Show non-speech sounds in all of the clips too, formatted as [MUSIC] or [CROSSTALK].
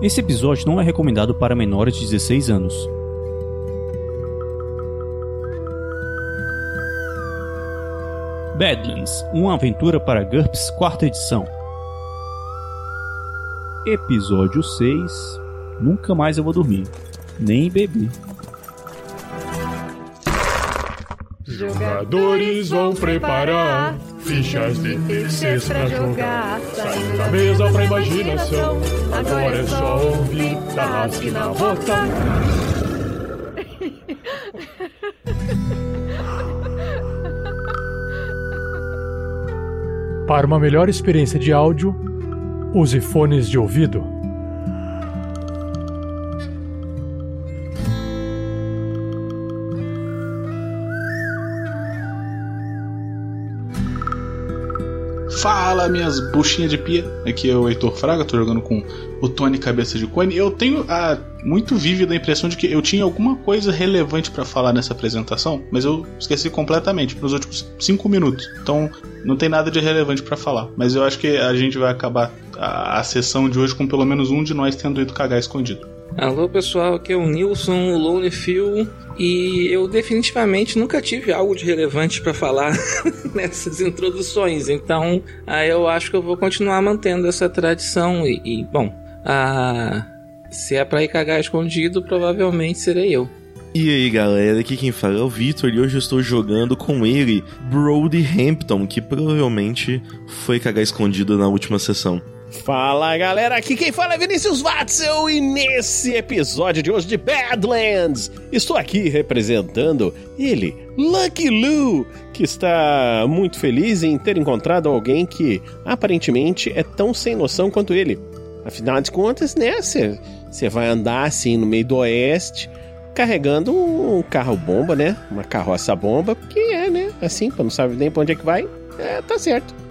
Esse episódio não é recomendado para menores de 16 anos. Badlands, uma aventura para GURPS, quarta edição. Episódio 6. Nunca mais eu vou dormir, nem beber. Jogadores vão preparar fichas de terceiros pra jogar. Saindo da mesa pra imaginação. Agora é só ouvir Tarrasque na bota. Para uma melhor experiência de áudio, use fones de ouvido. Fala, minhas buchinhas de pia. Aqui é o Heitor Fraga, tô jogando com o Tony Cabeça de Cone. Eu tenho a muito vívida impressão de que eu tinha alguma coisa relevante para falar nessa apresentação, mas eu esqueci completamente nos últimos cinco minutos. Então não tem nada de relevante para falar. Mas eu acho que a gente vai acabar a, a sessão de hoje com pelo menos um de nós tendo ido cagar escondido. Alô pessoal, aqui é o Nilson, o Lone Phil, e eu definitivamente nunca tive algo de relevante para falar [LAUGHS] nessas introduções, então aí eu acho que eu vou continuar mantendo essa tradição e, e bom, a, se é pra ir cagar escondido, provavelmente serei eu. E aí galera, aqui quem fala é o Vitor e hoje eu estou jogando com ele, Brody Hampton, que provavelmente foi cagar escondido na última sessão. Fala galera, aqui quem fala é Vinícius Watzel e nesse episódio de hoje de Badlands estou aqui representando ele, Lucky Lou, que está muito feliz em ter encontrado alguém que aparentemente é tão sem noção quanto ele. Afinal de contas, né, você vai andar assim no meio do oeste carregando um carro bomba, né, uma carroça bomba, porque é, né, assim, para não saber nem pra onde é que vai, é, tá certo.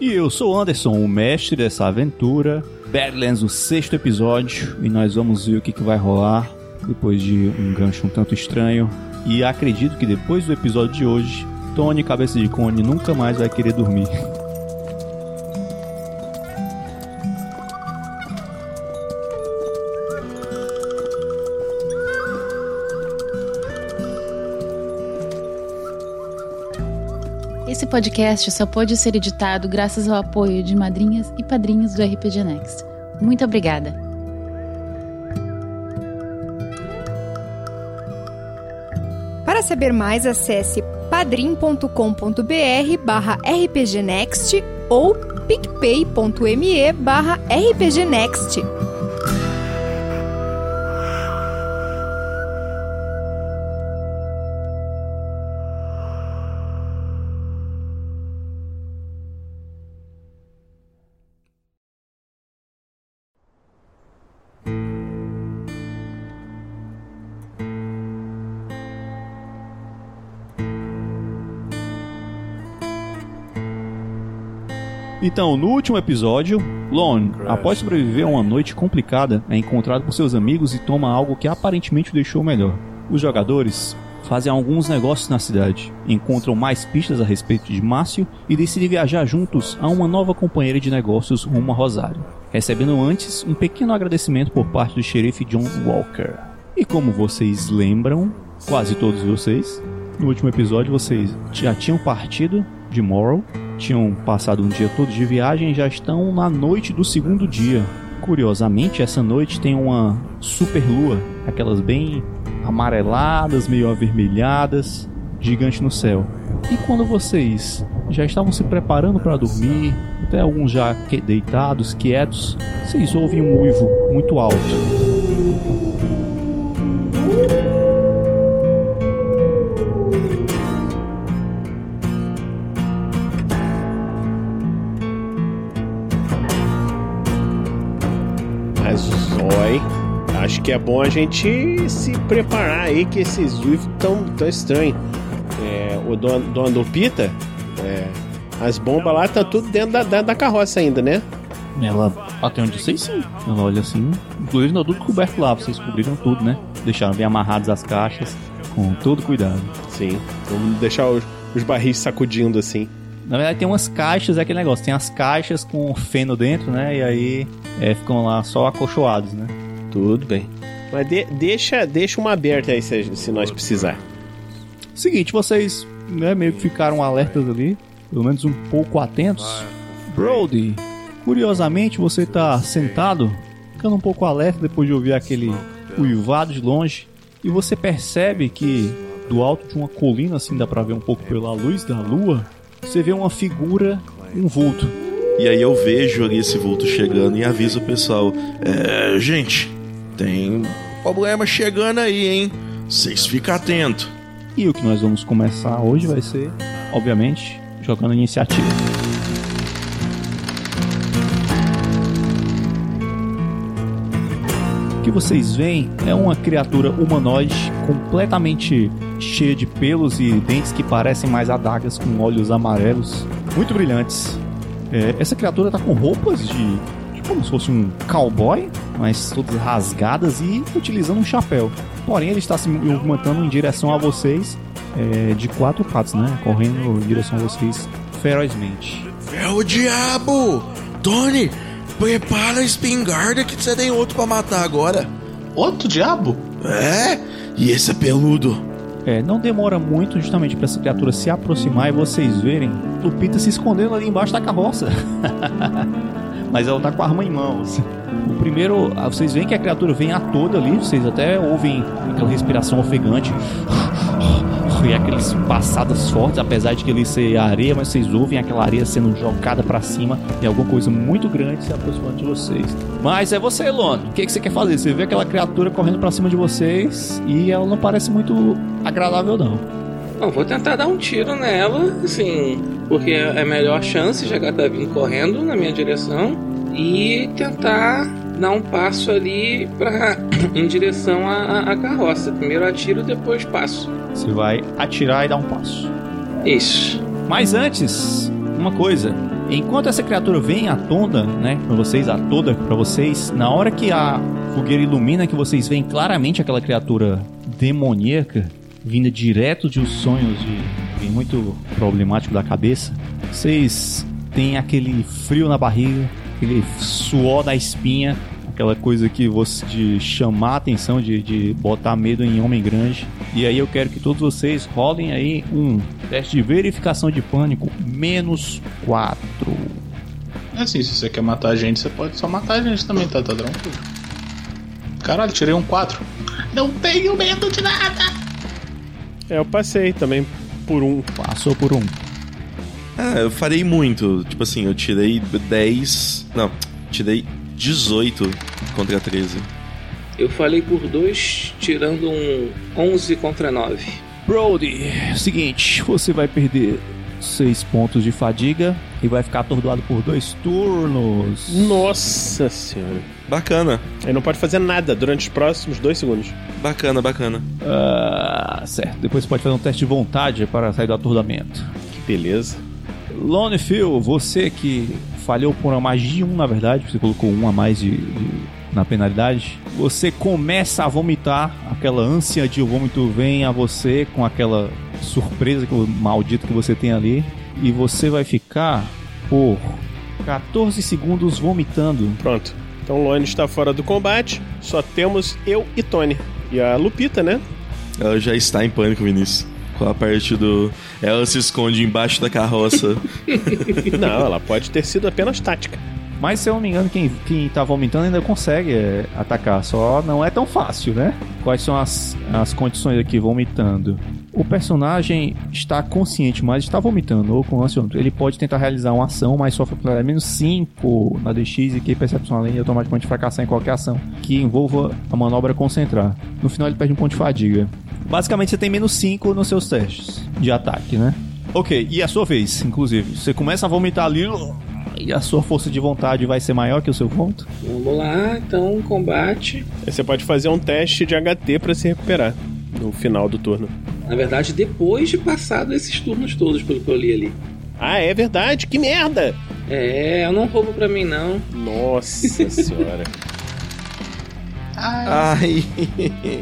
E eu sou o Anderson, o mestre dessa aventura. Badlands, o sexto episódio. E nós vamos ver o que, que vai rolar depois de um gancho um tanto estranho. E acredito que depois do episódio de hoje, Tony Cabeça de Cone nunca mais vai querer dormir. [LAUGHS] podcast só pode ser editado graças ao apoio de madrinhas e padrinhos do RPG Next. Muito obrigada. Para saber mais, acesse padrim.com.br barra rpgnext ou picpay.me barra rpgnext. Então, no último episódio, Lon, após sobreviver a uma noite complicada, é encontrado por seus amigos e toma algo que aparentemente o deixou melhor. Os jogadores fazem alguns negócios na cidade, encontram mais pistas a respeito de Márcio e decidem viajar juntos a uma nova companheira de negócios rumo a Rosário, recebendo antes um pequeno agradecimento por parte do xerife John Walker. E como vocês lembram, quase todos vocês, no último episódio vocês já tinham partido de Morrow, tinham passado um dia todo de viagem e já estão na noite do segundo dia. Curiosamente, essa noite tem uma super lua, aquelas bem amareladas, meio avermelhadas, gigante no céu. E quando vocês já estavam se preparando para dormir, até alguns já deitados, quietos, vocês ouvem um uivo muito alto. Que é bom a gente se preparar aí que esses uivos tão, tão estranhos. É, o dono, dono do Pita, é, as bombas lá tá tudo dentro da, da, da carroça ainda, né? Ela, até onde eu sei sim, ela olha assim, inclusive não tudo coberto lá, vocês cobriram tudo, né? Deixaram bem amarradas as caixas, com todo cuidado. Sim, vamos deixar os, os barris sacudindo assim. Na verdade tem umas caixas, é aquele negócio, tem as caixas com feno dentro, né? E aí é, ficam lá só acolchoados, né? Tudo bem. Mas de- deixa, deixa uma aberta aí se, se nós precisar. Seguinte, vocês né, meio que ficaram alertas ali, pelo menos um pouco atentos. Brody, curiosamente você tá sentado, ficando um pouco alerta depois de ouvir aquele uivado de longe, e você percebe que do alto de uma colina, assim dá pra ver um pouco pela luz da lua, você vê uma figura, um vulto. E aí eu vejo ali esse vulto chegando e aviso o pessoal: É, gente, tem problema chegando aí, hein? Vocês ficam atentos. E o que nós vamos começar hoje vai ser, obviamente, jogando iniciativa. O que vocês veem é uma criatura humanoide completamente cheia de pelos e dentes que parecem mais adagas com olhos amarelos, muito brilhantes. É, essa criatura tá com roupas de como se fosse um cowboy, mas todas rasgadas e utilizando um chapéu. Porém, ele está se movimentando em direção a vocês é, de quatro patas, né? Correndo em direção a vocês ferozmente. É o diabo! Tony, prepara a espingarda que você tem outro pra matar agora. Outro diabo? É? E esse é peludo. É, não demora muito justamente para essa criatura se aproximar e vocês verem Lupita se escondendo ali embaixo da carroça. [LAUGHS] Mas ela tá com a arma em mãos. O primeiro, ah, vocês veem que a criatura vem a toda ali, vocês até ouvem aquela respiração ofegante. E aqueles passadas fortes, apesar de que ele ser areia, mas vocês ouvem aquela areia sendo jogada para cima e alguma coisa muito grande se aproximando de vocês. Mas é você, Lon. O que, que você quer fazer? Você vê aquela criatura correndo para cima de vocês e ela não parece muito agradável, não. Não, vou tentar dar um tiro nela, assim, porque é a melhor chance, já que ela tá vindo correndo na minha direção, e tentar dar um passo ali pra, [COUGHS] em direção à, à carroça. Primeiro atiro, depois passo. Você vai atirar e dar um passo. Isso. Mas antes, uma coisa. Enquanto essa criatura vem à tona, né, pra vocês, a toda pra vocês, na hora que a fogueira ilumina, que vocês veem claramente aquela criatura demoníaca vinda direto de os sonhos de, de muito problemático da cabeça, vocês têm aquele frio na barriga, aquele suor da espinha, aquela coisa que você de chamar a atenção, de, de botar medo em homem grande. E aí eu quero que todos vocês rolem aí um teste de verificação de pânico menos 4. É assim, se você quer matar a gente, você pode só matar a gente também, tá? Tá tranquilo. Caralho, tirei um 4. Não tenho medo de nada! É, eu passei também por um. Passou por um. Ah, eu farei muito. Tipo assim, eu tirei 10. Não, tirei 18 contra 13. Eu falei por dois, tirando um 11 contra 9. Brody, seguinte, você vai perder 6 pontos de fadiga e vai ficar atordoado por dois turnos. Nossa senhora. Bacana, Ele não pode fazer nada durante os próximos dois segundos. bacana, bacana. Ah, certo. Depois você pode fazer um teste de vontade para sair do aturdamento. Que beleza. Lone Phil, você que falhou por uma magia 1, na verdade, você colocou um a mais de, de- na penalidade, você começa a vomitar, aquela ânsia de vômito vem a você com aquela surpresa que o maldito que você tem ali, e você vai ficar por 14 segundos vomitando. Pronto. Então o Lone está fora do combate. Só temos eu e Tony. E a Lupita, né? Ela já está em pânico, Vinícius. Com a parte do. Ela se esconde embaixo da carroça. [LAUGHS] Não, ela pode ter sido apenas tática. Mas se eu não me engano, quem, quem tá vomitando ainda consegue é, atacar, só não é tão fácil, né? Quais são as, as condições aqui vomitando? O personagem está consciente, mas está vomitando, ou com ânsia, ele pode tentar realizar uma ação, mas sofre pelo menos 5 na DX e que percepção além e automaticamente fracassar em qualquer ação que envolva a manobra concentrar. No final ele perde um ponto de fadiga. Basicamente você tem menos 5 nos seus testes de ataque, né? Ok, e a sua vez, inclusive. Você começa a vomitar ali e a sua força de vontade vai ser maior que o seu vômito? Vamos lá, então, combate. Aí você pode fazer um teste de HT para se recuperar no final do turno. Na verdade, depois de passado esses turnos todos, pelo que eu li ali. Ah, é verdade? Que merda! É, eu não roubo pra mim, não. Nossa [LAUGHS] senhora. Ai.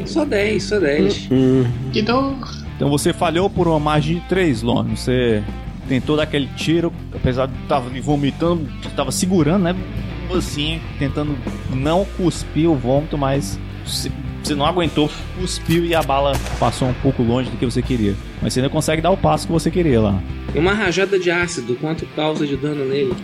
Só 10, só 10. Hum, Que dor! Então você falhou por uma margem de 3, Lone. Você tentou dar aquele tiro, apesar de estar vomitando, estava segurando, né? Assim, tentando não cuspir o vômito, mas você não aguentou, cuspiu e a bala passou um pouco longe do que você queria. Mas você ainda consegue dar o passo que você queria lá. E uma rajada de ácido, quanto causa de dano nele?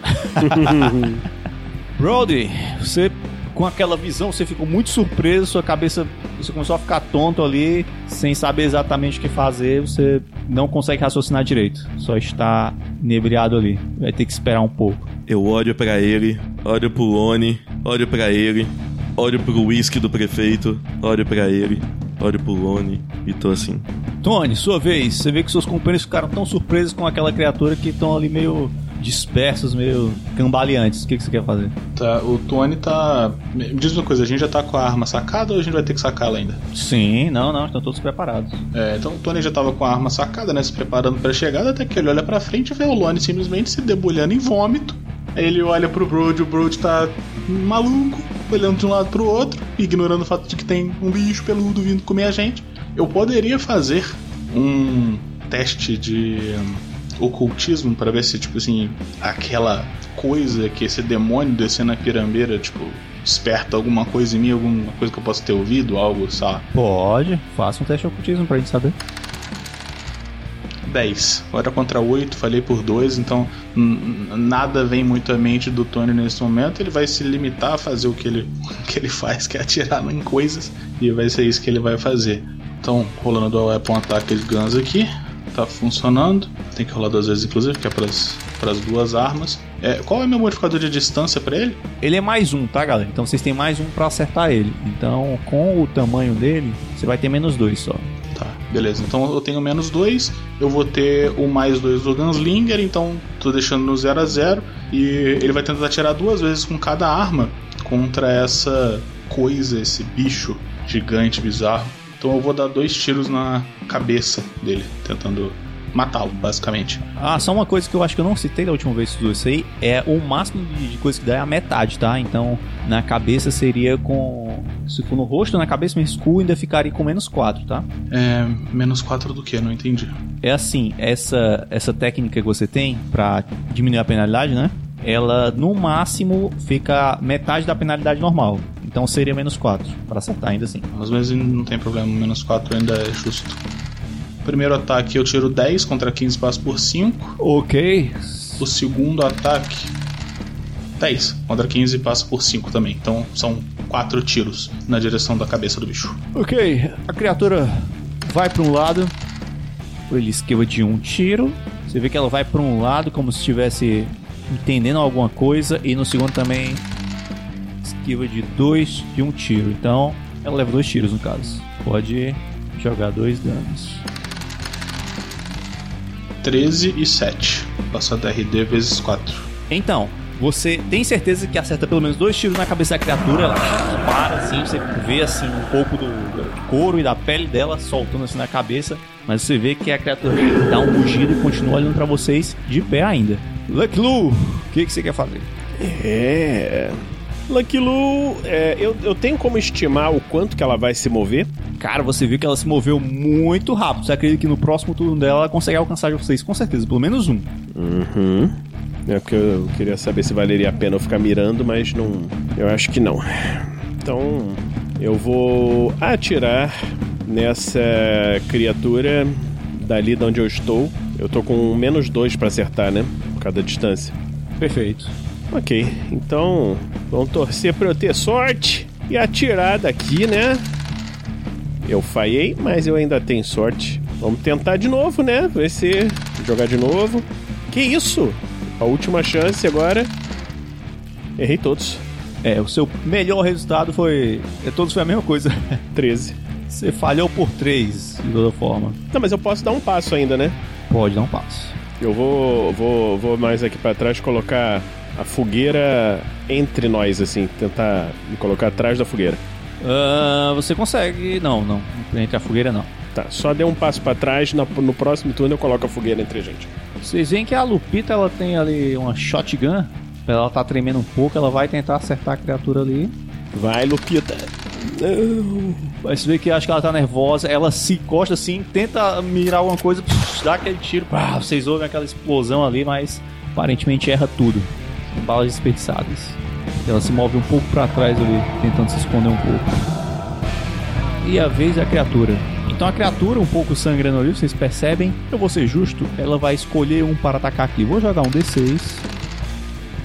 [LAUGHS] Brody, você com aquela visão, você ficou muito surpreso, sua cabeça, você começou a ficar tonto ali, sem saber exatamente o que fazer, você não consegue raciocinar direito, só está inebriado ali. Vai ter que esperar um pouco. Eu olho pra ele, olho pro Lone, olho pra ele, olho pro whisky do prefeito, olho pra ele, olho pro Lone e tô assim. Tony, sua vez. Você vê que seus companheiros ficaram tão surpresos com aquela criatura que estão ali meio dispersos, meio cambaleantes. O que, que você quer fazer? Tá, o Tony tá. Me diz uma coisa, a gente já tá com a arma sacada ou a gente vai ter que sacá-la ainda? Sim, não, não, estão todos preparados. É, então o Tony já tava com a arma sacada, né? Se preparando pra chegada, até que ele olha pra frente e vê o Lone simplesmente se debulhando em vômito. Aí ele olha pro Brody, o Brody tá maluco, olhando de um lado pro outro, ignorando o fato de que tem um bicho peludo vindo comer a gente. Eu poderia fazer um teste de ocultismo para ver se, tipo assim, aquela coisa que esse demônio descendo na pirambeira, tipo, desperta alguma coisa em mim, alguma coisa que eu possa ter ouvido, algo, sabe? Pode, faça um teste de ocultismo pra gente saber. 10. Agora contra 8, falei por 2, então nada vem muito à mente do Tony nesse momento. Ele vai se limitar a fazer o que ele, [LAUGHS] que ele faz, que é atirar em coisas, e vai ser isso que ele vai fazer. Então, rolando do Weapon Attack de Guns aqui, tá funcionando. Tem que rolar duas vezes, inclusive, que é pras, pras duas armas. É, qual é o meu modificador de distância pra ele? Ele é mais um, tá, galera? Então vocês têm mais um pra acertar ele. Então, com o tamanho dele, você vai ter menos dois só. Beleza. Então eu tenho menos 2, eu vou ter o mais 2 do Gunslinger, então tô deixando no 0 a 0 e ele vai tentar atirar duas vezes com cada arma contra essa coisa, esse bicho gigante bizarro. Então eu vou dar dois tiros na cabeça dele, tentando matá-lo, basicamente. Ah, só uma coisa que eu acho que eu não citei da última vez que isso aí é o máximo de, de coisa que dá é a metade, tá? Então, na cabeça seria com. Se for no rosto, na cabeça, meu escudo ainda ficaria com menos 4, tá? É. Menos 4 do que? Não entendi. É assim, essa, essa técnica que você tem pra diminuir a penalidade, né? Ela no máximo fica metade da penalidade normal. Então seria menos 4, pra acertar ainda assim. Mas mesmo não tem problema, menos 4 ainda é justo. Primeiro ataque eu tiro 10 contra 15 passo por 5. Ok. O segundo ataque 10 contra 15 passa por 5 também. Então são 4 tiros na direção da cabeça do bicho. Ok, a criatura vai pra um lado, ele esquiva de um tiro. Você vê que ela vai pra um lado como se estivesse entendendo alguma coisa, e no segundo também esquiva de dois de um tiro. Então ela leva dois tiros no caso. Pode jogar dois danos. 13 e 7. Passa DRD vezes 4. Então, você tem certeza que acerta pelo menos dois tiros na cabeça da criatura? Ela para assim, você vê assim um pouco do, do couro e da pele dela soltando assim na cabeça, mas você vê que a criatura dá um rugido e continua olhando pra vocês de pé ainda. Lucky Lu, o que, que você quer fazer? É. Lucky Lu, é, eu, eu tenho como estimar o quanto que ela vai se mover? Cara, você viu que ela se moveu muito rápido. Você acredita que no próximo turno dela ela consegue alcançar vocês com certeza, pelo menos um. Uhum. É porque eu queria saber se valeria a pena eu ficar mirando, mas não. Eu acho que não. Então, eu vou atirar nessa criatura dali de onde eu estou. Eu tô com menos dois pra acertar, né? Cada distância. Perfeito. Ok, então vamos torcer pra eu ter sorte e atirar daqui, né? Eu falhei, mas eu ainda tenho sorte. Vamos tentar de novo, né? Ver se jogar de novo. Que isso? A última chance agora. Errei todos. É, o seu melhor resultado foi. É, todos foi a mesma coisa. [LAUGHS] 13. Você falhou por três, de toda forma. Não, mas eu posso dar um passo ainda, né? Pode dar um passo. Eu vou, vou, vou mais aqui pra trás colocar a fogueira entre nós, assim. Tentar me colocar atrás da fogueira. Ah, você consegue. Não, não. Entre a fogueira não. Tá, só dê um passo pra trás. No, no próximo turno eu coloco a fogueira entre a gente. Vocês veem que a Lupita ela tem ali uma shotgun. Ela tá tremendo um pouco, ela vai tentar acertar a criatura ali. Vai, Lupita. Mas você vê que acho que ela tá nervosa, ela se encosta assim, tenta mirar alguma coisa, dá aquele tiro, pá, vocês ouvem aquela explosão ali, mas aparentemente erra tudo. Balas desperdiçadas. Ela se move um pouco pra trás ali, tentando se esconder um pouco. E a vez é a criatura. Então a criatura, um pouco sangrando ali, vocês percebem. Eu vou ser justo, ela vai escolher um para atacar aqui. Vou jogar um D6.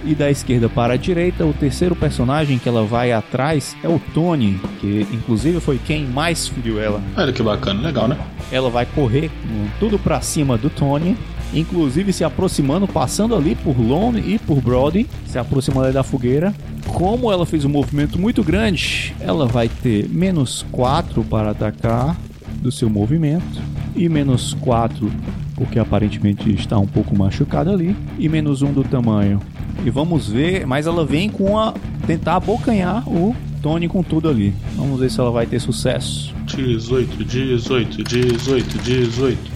E da esquerda para a direita, o terceiro personagem que ela vai atrás é o Tony, que inclusive foi quem mais feriu ela. Olha que bacana, legal, né? Ela vai correr tudo pra cima do Tony, inclusive se aproximando, passando ali por Lone e por Brody, se aproximando da fogueira. Como ela fez um movimento muito grande, ela vai ter menos 4 para atacar do seu movimento e menos 4 porque aparentemente está um pouco machucada ali e menos 1 do tamanho. E vamos ver, mas ela vem com a tentar abocanhar o Tony com tudo ali. Vamos ver se ela vai ter sucesso. 18, 18, 18, 18.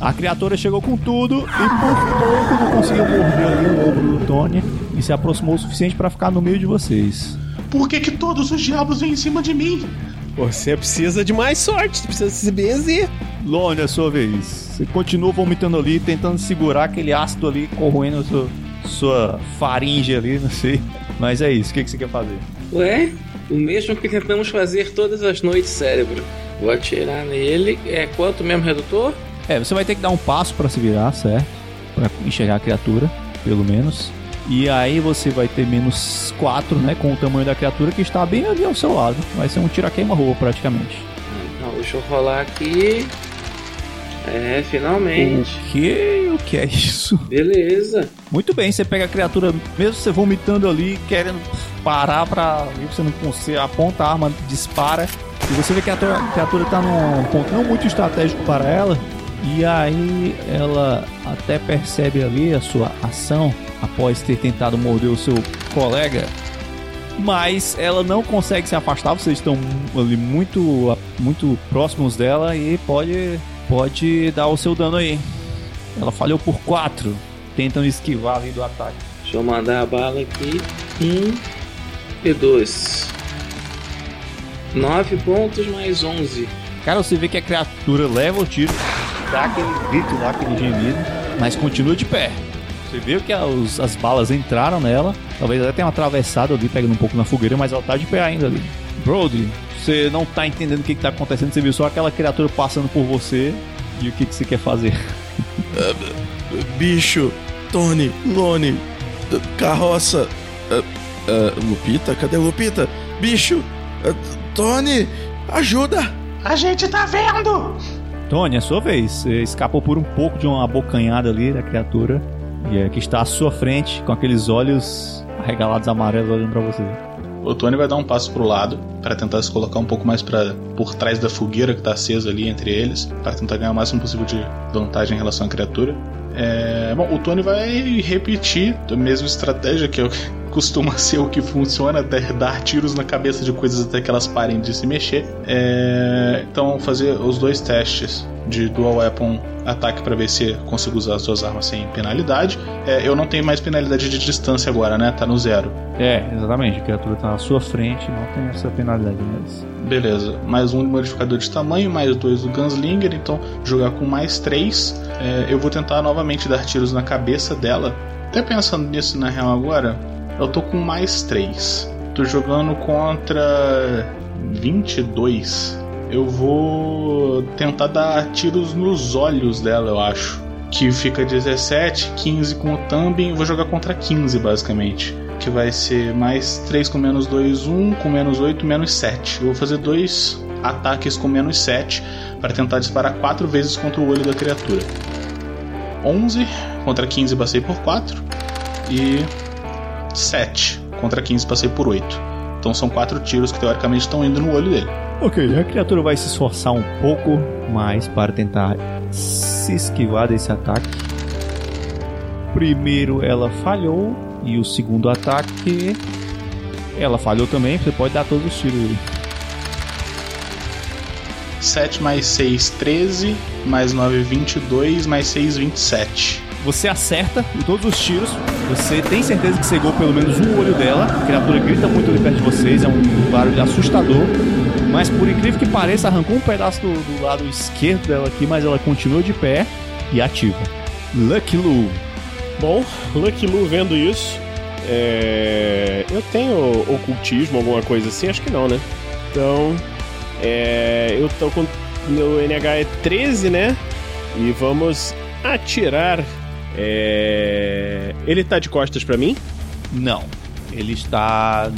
A criatura chegou com tudo e por pouco não conseguiu morder ali o ombro do Tony e se aproximou o suficiente para ficar no meio de vocês. Por que, que todos os diabos vêm em cima de mim? Você precisa de mais sorte, você precisa se benzer. Lone, é a sua vez. Você continua vomitando ali, tentando segurar aquele ácido ali, corroendo sua, sua faringe ali, não sei. Mas é isso, o que, que você quer fazer? Ué, o mesmo que tentamos fazer todas as noites, cérebro. Vou atirar nele. É quanto mesmo redutor? É, você vai ter que dar um passo para se virar, certo? Pra enxergar a criatura, pelo menos. E aí você vai ter menos 4, né? Com o tamanho da criatura que está bem ali ao seu lado. Vai ser um tiro a queima-roupa, praticamente. Não, deixa eu rolar aqui. É, finalmente. O que? O que é isso? Beleza. Muito bem, você pega a criatura, mesmo você vomitando ali, querendo parar pra. Você não consegue, aponta a arma, dispara. E você vê que a criatura tá num ponto não muito estratégico para ela. E aí ela até percebe ali a sua ação após ter tentado morder o seu colega. Mas ela não consegue se afastar, vocês estão ali muito, muito próximos dela e pode, pode dar o seu dano aí. Ela falhou por 4. Tentam esquivar ali do ataque. Deixa eu mandar a bala aqui. Um e dois. Nove pontos mais onze. Cara, você vê que a criatura leva o tiro, dá aquele grito lá, aquele gemido, mas continua de pé. Você vê que as, as balas entraram nela, talvez até tenha atravessado ali, pegando um pouco na fogueira, mas ela tá de pé ainda ali. Brody, você não tá entendendo o que, que tá acontecendo, você viu só aquela criatura passando por você e o que, que você quer fazer. [LAUGHS] Bicho, Tony, Lone, carroça. eh, eh, Lupita, cadê Lupita? Bicho, eh, Tony, ajuda! A gente tá vendo! Tony, é sua vez. Você escapou por um pouco de uma abocanhada ali da criatura. E é que está à sua frente, com aqueles olhos arregalados amarelos olhando pra você. O Tony vai dar um passo pro lado para tentar se colocar um pouco mais para por trás da fogueira que tá acesa ali entre eles, para tentar ganhar o máximo possível de vantagem em relação à criatura. É, bom, o Tony vai repetir a mesma estratégia que é o que costuma [LAUGHS] ser o que funciona, até dar tiros na cabeça de coisas até que elas parem de se mexer. É, então, fazer os dois testes de dual weapon ataque para ver se consigo usar as duas armas sem penalidade. É, eu não tenho mais penalidade de distância agora, né? Tá no zero. É, exatamente. A criatura tá na sua frente, não tem essa penalidade mais. Beleza, mais um modificador de tamanho, mais dois do Gunslinger, então jogar com mais três. É, eu vou tentar novamente dar tiros na cabeça dela. Até pensando nisso na real agora, eu tô com mais três. Tô jogando contra 22. Eu vou tentar dar tiros nos olhos dela, eu acho. Que fica 17, 15 com o Thumbing. Vou jogar contra 15, basicamente. Que vai ser mais 3 com menos 2, 1, com menos 8, menos 7. Eu vou fazer dois ataques com menos 7 para tentar disparar 4 vezes contra o olho da criatura. 11 contra 15 passei por 4 e 7 contra 15 passei por 8. Então são 4 tiros que teoricamente estão indo no olho dele. Ok, a criatura vai se esforçar um pouco mais para tentar se esquivar desse ataque. Primeiro ela falhou e o segundo ataque ela falhou também. Você pode dar todos os tiros. aí. 7 mais 6, 13, mais 9, 22, mais 6, 27. Você acerta em todos os tiros. Você tem certeza que cegou pelo menos um olho dela. A criatura grita muito ali perto de vocês. É um barulho assustador. Mas por incrível que pareça, arrancou um pedaço do, do lado esquerdo dela aqui, mas ela continua de pé e ativa. Lucky Lu. Bom, Lucky Lu vendo isso. é, Eu tenho ocultismo, alguma coisa assim? Acho que não, né? Então. é, Eu tô com. Meu NH é 13, né? E vamos atirar. É, Ele tá de costas pra mim? Não. Ele está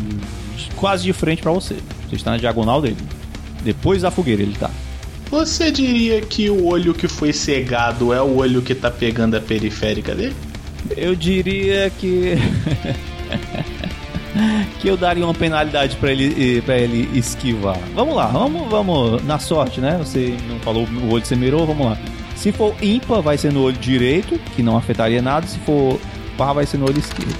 quase de frente pra você. Você está na diagonal dele. Depois da fogueira ele tá. Você diria que o olho que foi cegado é o olho que tá pegando a periférica dele? Eu diria que. [LAUGHS] que eu daria uma penalidade pra ele, para ele esquivar. Vamos lá, vamos, vamos na sorte, né? Você não falou o olho que você mirou, vamos lá. Se for ímpar, vai ser no olho direito, que não afetaria nada. Se for par, vai ser no olho esquerdo.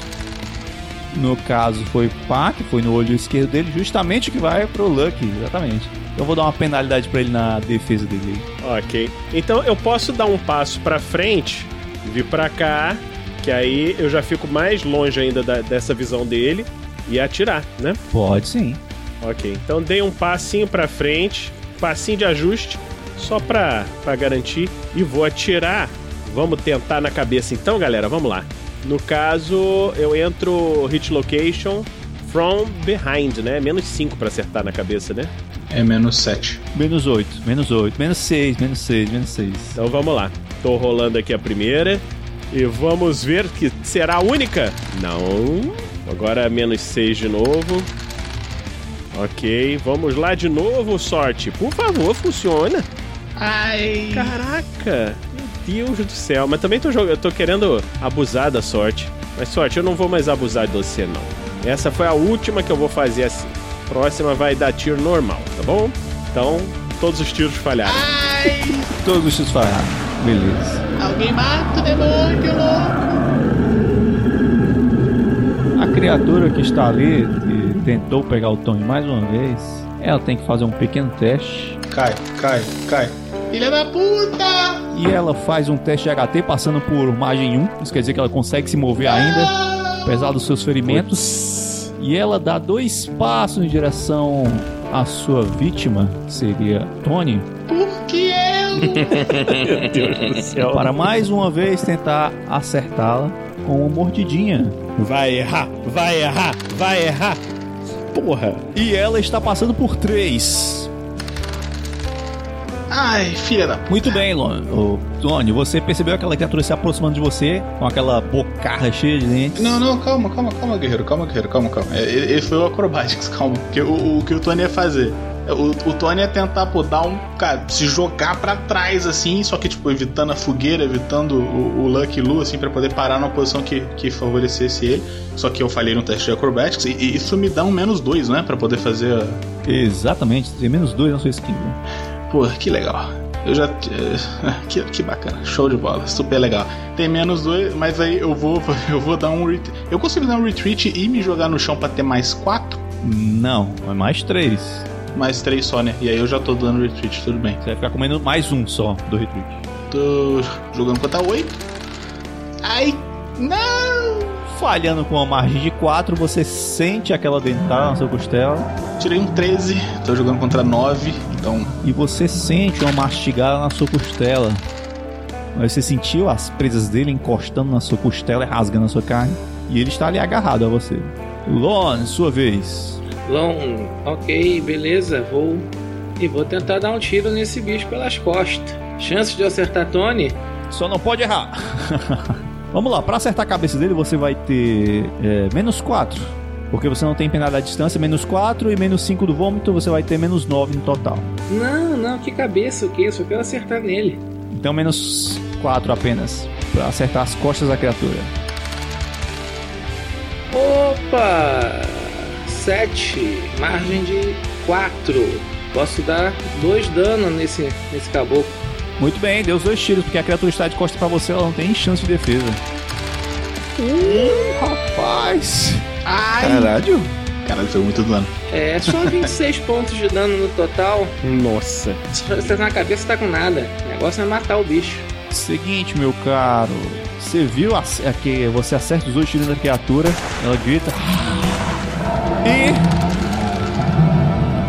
No caso, foi par, que foi no olho esquerdo dele, justamente o que vai pro Lucky, exatamente. Então eu vou dar uma penalidade pra ele na defesa dele. Ok. Então eu posso dar um passo pra frente, vir pra cá, que aí eu já fico mais longe ainda da- dessa visão dele e atirar, né? Pode sim. Ok. Então dei um passinho pra frente, passinho de ajuste, só pra, pra garantir e vou atirar. Vamos tentar na cabeça então, galera. Vamos lá. No caso, eu entro hit location from behind, né? Menos 5 pra acertar na cabeça, né? É menos 7. Menos 8, menos 8, menos 6, menos 6, menos 6. Então vamos lá. Tô rolando aqui a primeira. E vamos ver que será a única. Não. Agora menos 6 de novo. Ok, vamos lá de novo, sorte. Por favor, funciona. Ai. Caraca, meu Deus do céu. Mas também tô jogando, eu tô querendo abusar da sorte. Mas sorte, eu não vou mais abusar de você, não. Essa foi a última que eu vou fazer assim. Próxima vai dar tiro normal, tá bom? Então, todos os tiros falharam. Todos os tiros falharam. Beleza. Alguém mata o demônio, louco. A criatura que está ali, que tentou pegar o Tony mais uma vez, ela tem que fazer um pequeno teste. Cai, cai, cai. Filha da puta! E ela faz um teste de HT passando por margem 1. Isso quer dizer que ela consegue se mover ainda, apesar dos seus ferimentos. E ela dá dois passos em direção à sua vítima, que seria Tony, Por que eu? Meu Deus do céu. para mais uma vez tentar acertá-la com uma mordidinha. Vai errar, vai errar, vai errar. Porra. E ela está passando por três. Ai, filha da. Muito bem, Lon. Ô, Tony, você percebeu aquela criatura se aproximando de você com aquela bocarra cheia de dentes? Não, não, calma, calma, calma, guerreiro, calma, guerreiro, calma, calma. É, Ele ele foi o Acrobatics, [LAUGHS] calma. Porque o, o que o Tony ia fazer? O, o Tony ia tentar, pô, dar um. Cara, se jogar pra trás, assim, só que, tipo, evitando a fogueira, evitando o, o Lucky Lu, assim, pra poder parar numa posição que, que favorecesse ele. Só que eu falhei no teste de Acrobatics, e, e isso me dá um menos dois, né? Pra poder fazer a. Exatamente, tem menos dois na sua skill. Pô, que legal. Eu já. eh, [LAUGHS] Que, que bacana. Show de bola. Super legal. Tem menos dois, mas aí eu vou, [LAUGHS] eu vou dar um retreat. Eu consigo dar um retreat e me jogar no chão pra ter mais quatro? Não, é mais três. Mais três só, né? E aí eu já tô dando retreat, tudo bem. Você vai ficar comendo mais um só do retreat. Tô jogando contra oito. Ai, não! Falhando com uma margem de 4, você sente aquela dentada na sua costela Tirei um 13, tô jogando contra 9, então. e você sente uma mastigada na sua costela. Mas você sentiu as presas dele encostando na sua costela e rasgando a sua carne. E ele está ali agarrado a você. Lon, sua vez. Long, ok, beleza, vou. E vou tentar dar um tiro nesse bicho pelas costas. Chance de eu acertar Tony? Só não pode errar. [LAUGHS] Vamos lá, pra acertar a cabeça dele você vai ter é, menos 4. Porque você não tem penalidade à distância, menos 4 e menos 5 do vômito, você vai ter menos 9 no total. Não, não, que cabeça, o que? Eu só quero acertar nele. Então menos 4 apenas. Pra acertar as costas da criatura. Opa! 7, margem de 4. Posso dar 2 dano nesse, nesse caboclo. Muito bem, deu os dois tiros, porque a criatura está de costas pra você, ela não tem chance de defesa. Hum, rapaz! Caralho. Caralho, foi muito dano. É só 26 [LAUGHS] pontos de dano no total. Nossa. Se você acertar na cabeça, tá com nada. O negócio é matar o bicho. Seguinte, meu caro. Você viu a, a que você acerta os dois tiros da criatura, ela grita. E.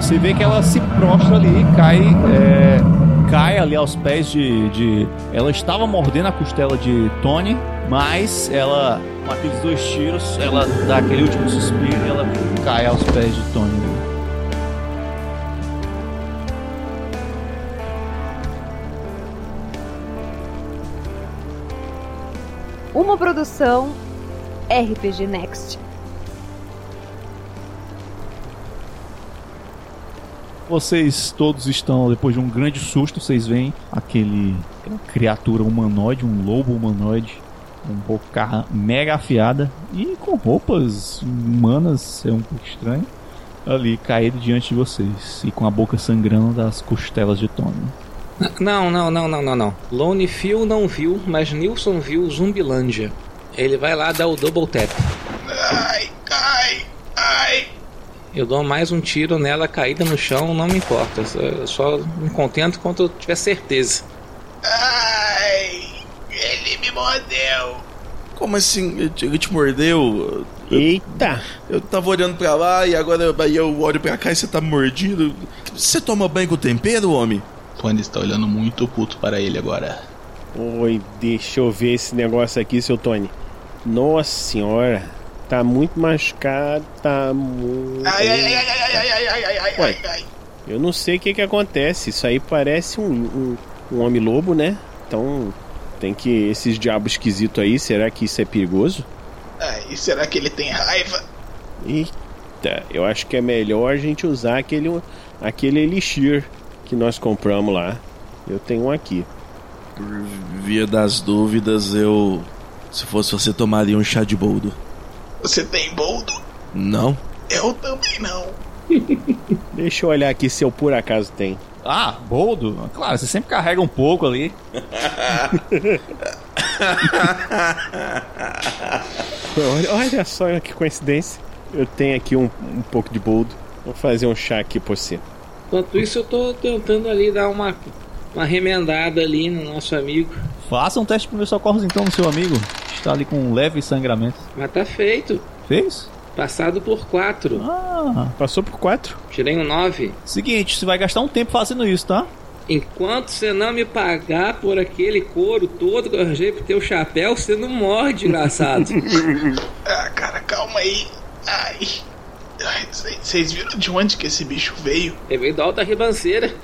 Você vê que ela se prostra ali, cai. É, cai ali aos pés de, de. Ela estava mordendo a costela de Tony, mas ela. Com aqueles dois tiros, ela dá aquele último suspiro e ela cai aos pés de Tony. Uma produção RPG Next. Vocês todos estão, depois de um grande susto, vocês veem aquele aquela criatura humanoide, um lobo humanoide, um pouco carra mega afiada e com roupas humanas, é um pouco estranho, ali caído diante de vocês e com a boca sangrando das costelas de Tony. Não, não, não, não, não, não. Lone Phil não viu, mas Nilson viu Zumbilândia. Ele vai lá dar o double tap. Ai, ai, ai. Eu dou mais um tiro nela caída no chão, não me importa. Eu só me contento quando eu tiver certeza. Ai, ele me mordeu! Como assim? Ele te mordeu? Eita! Eu, eu tava olhando pra lá e agora eu, eu olho pra cá e você tá mordido. Você toma banho com tempero, homem? Fanny está olhando muito puto para ele agora. Oi, deixa eu ver esse negócio aqui, seu Tony. Nossa senhora, tá muito machucado, tá muito. Ai, ai, ai, ai, ai, ai, ai, ai, ai, ai, eu não sei o que que acontece. Isso aí parece um, um, um homem-lobo, né? Então, tem que. Esses diabos esquisitos aí, será que isso é perigoso? Ai, será que ele tem raiva? Eita, eu acho que é melhor a gente usar aquele, aquele elixir que nós compramos lá. Eu tenho um aqui. Por via das dúvidas, eu. Se fosse você, tomaria um chá de boldo. Você tem boldo? Não? Eu também não. [LAUGHS] Deixa eu olhar aqui se eu por acaso tenho. Ah, boldo? Claro, você sempre carrega um pouco ali. Olha, olha só que coincidência. Eu tenho aqui um, um pouco de boldo. Vou fazer um chá aqui pra você. Enquanto isso, eu tô tentando ali dar uma, uma remendada ali no nosso amigo. Faça um teste de primeiros socorros então no seu amigo. Está ali com um leve sangramento. Mas tá feito. Fez? Passado por 4. Ah. Passou por quatro. Tirei um 9. Seguinte, você vai gastar um tempo fazendo isso, tá? Enquanto você não me pagar por aquele couro todo que eu arranjei pro teu chapéu, você não morre, desgraçado. [LAUGHS] Ah, cara, calma aí. Ai. Vocês viram de onde que esse bicho veio? Ele veio da alta ribanceira.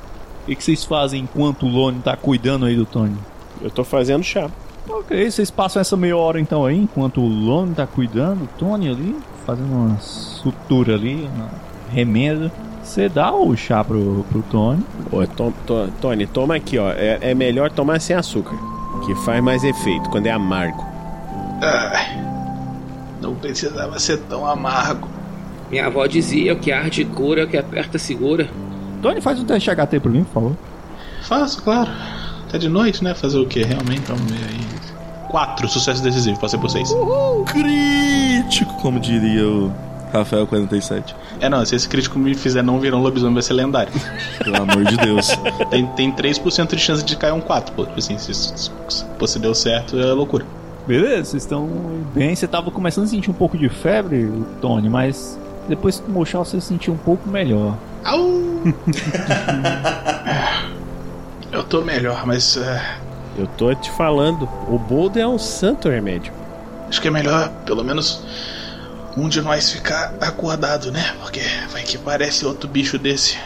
O que que vocês fazem enquanto o Lone tá cuidando aí do Tony? Eu tô fazendo chá. Ok, vocês passam essa meia hora então aí, enquanto o Lone tá cuidando, o Tony ali, fazendo uma sutura ali, uma remenda. Você dá o chá pro, pro Tony. Ô, to- to- Tony, toma aqui, ó. É, é melhor tomar sem açúcar. Que faz mais efeito quando é amargo. Ai. Não precisava ser tão amargo. Minha avó dizia: que arde cura, o que aperta segura. Tony, faz um teste de HT pra mim, por favor. Faço, claro. Tá de noite, né? Fazer o quê? Realmente, vamos ver aí. Quatro, sucesso decisivo, passei por seis. Crítico, como diria o Rafael 47. É, não, se esse crítico me fizer não virar um lobisomem, vai ser lendário. Pelo amor de Deus. [LAUGHS] tem, tem 3% de chance de cair um 4, pô. Tipo assim, se, se, se, se deu certo, é loucura. Beleza, vocês estão bem. Você tava começando a sentir um pouco de febre, Tony, mas depois que chá você sentiu um pouco melhor. Au! [LAUGHS] Eu tô melhor, mas é, Eu tô te falando, o boldo é um santo remédio. acho que é melhor, pelo menos, um de nós ficar acordado, né? Porque vai que parece outro bicho desse.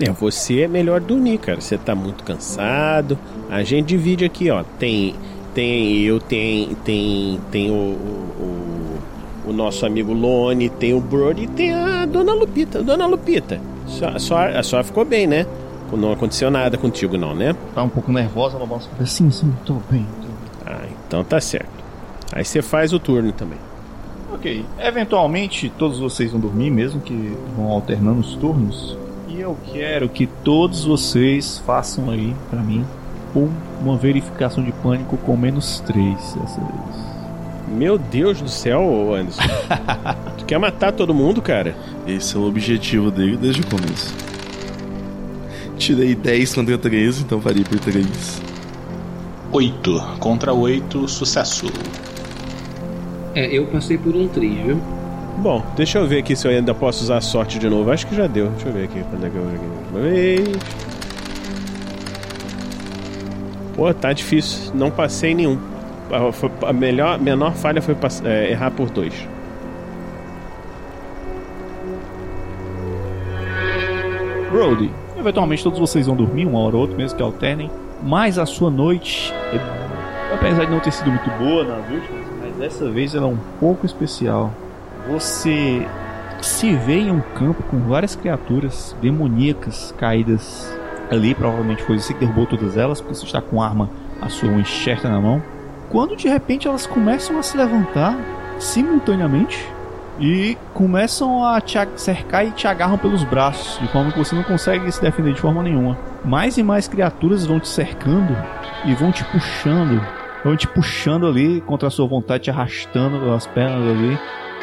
É, você é melhor dormir, cara. Você tá muito cansado. A gente divide aqui, ó. Tem, tem eu, tem, tem, tem o, o, o, o nosso amigo Lone, tem o Brody e tem a Dona Lupita. Dona Lupita, só, só, a senhora ficou bem, né? Não aconteceu nada contigo, não, né? Tá um pouco nervosa, ela balança a cabeça. Sim, sim, tô bem. Tô bem. Ah, então tá certo. Aí você faz o turno também. Ok, eventualmente todos vocês vão dormir, mesmo que vão alternando os turnos. E eu quero que todos vocês façam aí, pra mim, um- uma verificação de pânico com menos 3 dessa vez. Meu Deus do céu, Anderson. [LAUGHS] tu quer matar todo mundo, cara? Esse é o objetivo dele desde o começo. Tirei 10 contra 13, então faria por 3. 8. Contra 8, sucesso. É, eu passei por um tri, viu? Bom, deixa eu ver aqui se eu ainda posso usar a sorte de novo. Acho que já deu. Deixa eu ver aqui quando é que eu joguei uma vez. Pô, tá difícil. Não passei nenhum. A, foi- a melhor, menor falha foi pass- é, errar por dois. Brody, eventualmente todos vocês vão dormir, uma hora ou outra, mesmo que alternem. Mas a sua noite, é- apesar de não ter sido muito boa nas últimas, mas dessa vez ela é um pouco especial. Você se vê em um campo com várias criaturas demoníacas caídas ali, provavelmente foi você que derrubou todas elas, porque você está com arma, a sua enxerta na mão. Quando de repente elas começam a se levantar simultaneamente e começam a te cercar e te agarram pelos braços, de forma que você não consegue se defender de forma nenhuma. Mais e mais criaturas vão te cercando e vão te puxando, vão te puxando ali contra a sua vontade, te arrastando pelas pernas ali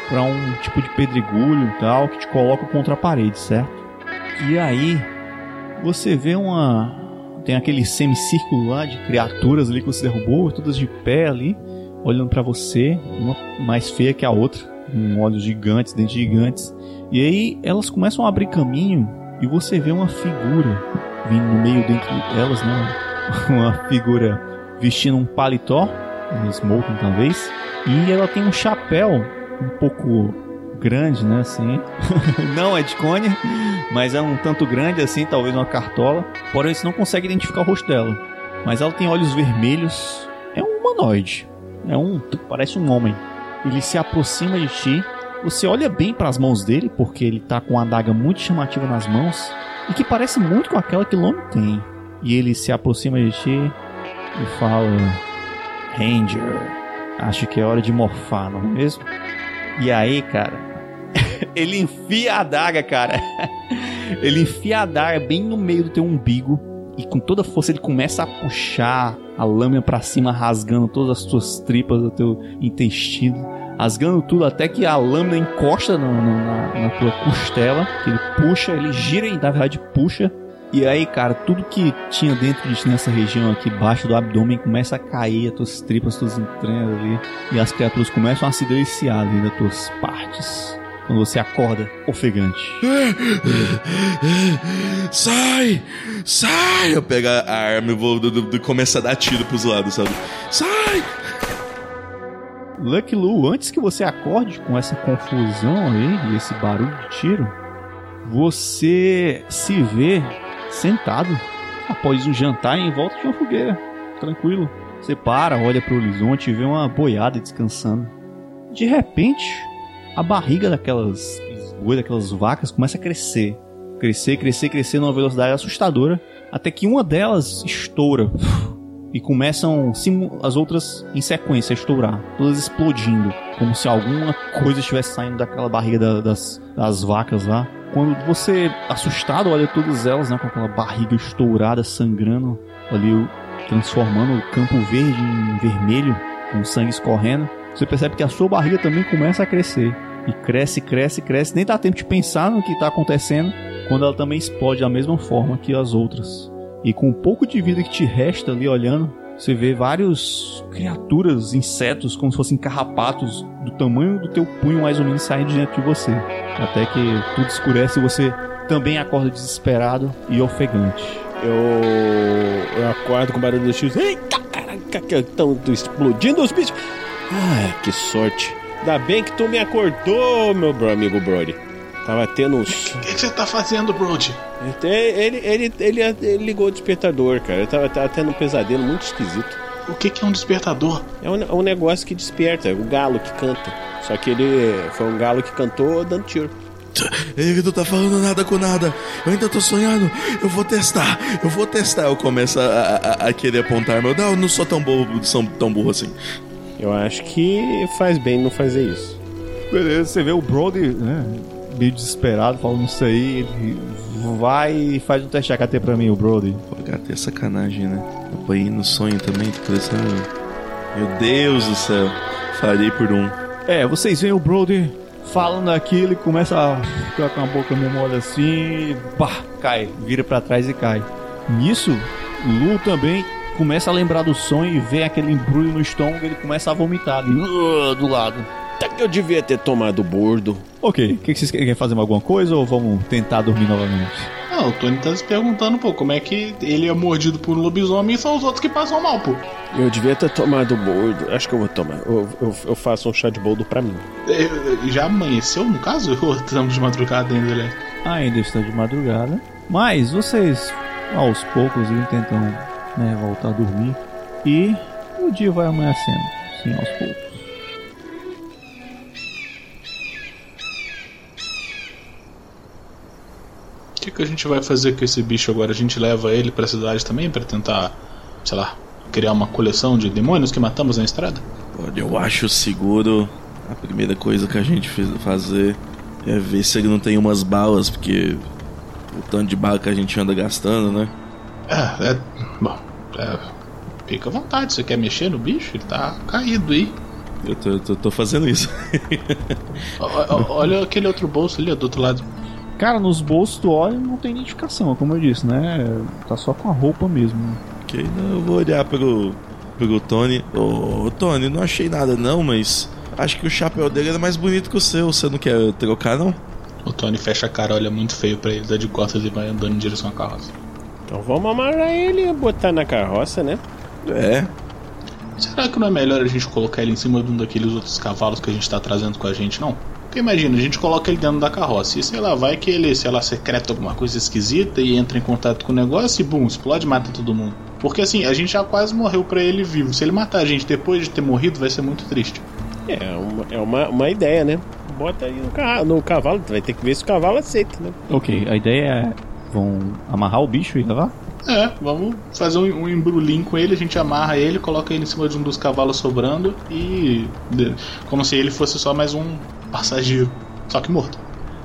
para um tipo de pedregulho e tal que te coloca contra a parede, certo? E aí você vê uma tem aquele semicírculo lá de criaturas ali que você derrubou, todas de pé ali, olhando pra você, uma mais feia que a outra, com olhos gigantes, dentes gigantes. E aí elas começam a abrir caminho e você vê uma figura vindo no meio dentre elas, né? [LAUGHS] Uma figura vestindo um paletó, um smoking talvez, e ela tem um chapéu um pouco grande, né, assim. [LAUGHS] não é de cone, mas é um tanto grande assim, talvez uma cartola. Porém, você não consegue identificar o rosto dela. Mas ela tem olhos vermelhos. É um humanoide. É um, parece um homem. Ele se aproxima de ti. Você olha bem para as mãos dele, porque ele tá com uma adaga muito chamativa nas mãos e que parece muito com aquela que Lone tem. E ele se aproxima de ti e fala: Ranger, acho que é hora de morfar, não é mesmo? E aí, cara, [LAUGHS] ele enfia a adaga, cara. [LAUGHS] ele enfia a adaga bem no meio do teu umbigo e com toda força ele começa a puxar a lâmina pra cima, rasgando todas as tuas tripas do teu intestino, rasgando tudo até que a lâmina encosta no- no- na, na tua costela, ele puxa, ele gira e na verdade puxa. E aí, cara, tudo que tinha dentro de nessa região aqui, embaixo do abdômen, começa a cair, as tuas tripas, as tuas entranhas ali. E as criaturas começam a se deliciar ali das tuas partes. Quando você acorda ofegante. [LAUGHS] Sai! Sai! Eu pego a arma e vou do, do- do- começar a dar tiro pros lados, sabe? Sai! Lucky Lu, antes que você acorde com essa confusão aí e esse barulho de tiro, você se vê sentado após um jantar em volta de uma fogueira, tranquilo. Você para, olha para o horizonte e vê uma boiada descansando. De repente, a barriga daquelas boi, daquelas vacas começa a crescer, crescer, crescer, crescer numa velocidade assustadora, até que uma delas estoura e começam as outras em sequência a estourar, todas explodindo, como se alguma coisa estivesse saindo daquela barriga da- das, das vacas lá. Quando você, assustado, olha todas elas né, com aquela barriga estourada, sangrando, ali transformando o campo verde em vermelho, com sangue escorrendo, você percebe que a sua barriga também começa a crescer. E cresce, cresce, cresce, nem dá tempo de pensar no que está acontecendo, quando ela também explode da mesma forma que as outras. E com um pouco de vida que te resta ali olhando, você vê vários criaturas, insetos, como se fossem carrapatos do tamanho do teu punho mais ou menos saindo diante de você. Até que tudo escurece e você também acorda desesperado e ofegante. Eu, eu acordo com barulho do X. Eita, caraca, que estão explodindo os bichos. Ai, que sorte. Ainda bem que tu me acordou, meu bro, amigo Brody. Tava tendo uns. O que, que você tá fazendo, Brody? Ele, ele, ele, ele ligou o despertador, cara. Eu tava, tava tendo um pesadelo muito esquisito. O que, que é um despertador? É um, é um negócio que desperta, é o galo que canta. Só que ele foi um galo que cantou dando tiro. Ele não tá falando nada com nada. Eu ainda tô sonhando. Eu vou testar. Eu vou testar. Eu começo a, a- a querer apontar meu. Não, eu não sou tão bobo, são tão burro assim. Eu acho que faz bem não fazer isso. Beleza, você vê o Brody, né? Meio desesperado, falando isso aí. Ele vai e faz um teste HT pra mim, o Brody. Pô, gato, é sacanagem, né? Apanhei no sonho também, tô parecendo. Meu Deus do céu. Falhei por um. É, vocês veem o Brody falando aquilo e começa a ficar com a boca meio mole assim, pá, cai, vira pra trás e cai. Nisso, Lu também começa a lembrar do sonho e vê aquele embrulho no estômago, ele começa a vomitar ali uh, do lado. Até que eu devia ter tomado bordo. Ok, o que, que vocês querem fazer alguma coisa ou vamos tentar dormir novamente? Ah, o Tony tá se perguntando, pô, como é que ele é mordido por um lobisomem e são os outros que passam mal, pô. Eu devia ter tomado bordo. Acho que eu vou tomar. Eu, eu, eu faço um chá de boldo pra mim. É, Já amanheceu, no caso? [LAUGHS] Ou estamos de madrugada ainda, né? Ainda está de madrugada, mas vocês aos poucos tentam né, voltar a dormir e o dia vai amanhecendo, sim, aos poucos. O que, que a gente vai fazer com esse bicho agora? A gente leva ele pra cidade também pra tentar, sei lá, criar uma coleção de demônios que matamos na estrada? Eu acho seguro. A primeira coisa que a gente fez fazer é ver se ele não tem umas balas, porque o tanto de bala que a gente anda gastando, né? É, é. Bom, é, fica à vontade. Você quer mexer no bicho? Ele tá caído aí. Eu tô, tô- tô fazendo isso. Ó, Olha aquele outro bolso ali, ó, do outro lado. Cara, nos bolsos tu olha não tem identificação, como eu disse, né? Tá só com a roupa mesmo. ok, não, eu vou olhar pro, pro Tony. Ô, Tony, não achei nada não, mas acho que o chapéu dele era mais bonito que o seu. Você não quer trocar, não? O Tony fecha a cara, olha muito feio pra ele, dá de costas e vai andando em direção à carroça. Então vamos amarrar ele e botar na carroça, né? É. Será que não é melhor a gente colocar ele em cima de um daqueles outros cavalos que a gente tá trazendo com a gente, não? Porque imagina, a gente coloca ele dentro da carroça e sei lá, vai que ele, sei lá, secreta alguma coisa esquisita e entra em contato com o negócio e bum, explode e mata todo mundo. Porque assim, a gente já quase morreu pra ele vivo. Se ele matar a gente depois de ter morrido, vai ser muito triste. É uma, é uma, uma ideia, né? Bota aí no, ca- no cavalo, vai ter que ver se o cavalo aceita, né? Ok, a ideia é. Vão amarrar o bicho e levar? É, vamos fazer um, um embrulhinho com ele, a gente amarra ele, coloca ele em cima de um dos cavalos sobrando e. como se ele fosse só mais um passageiro. Só que morto.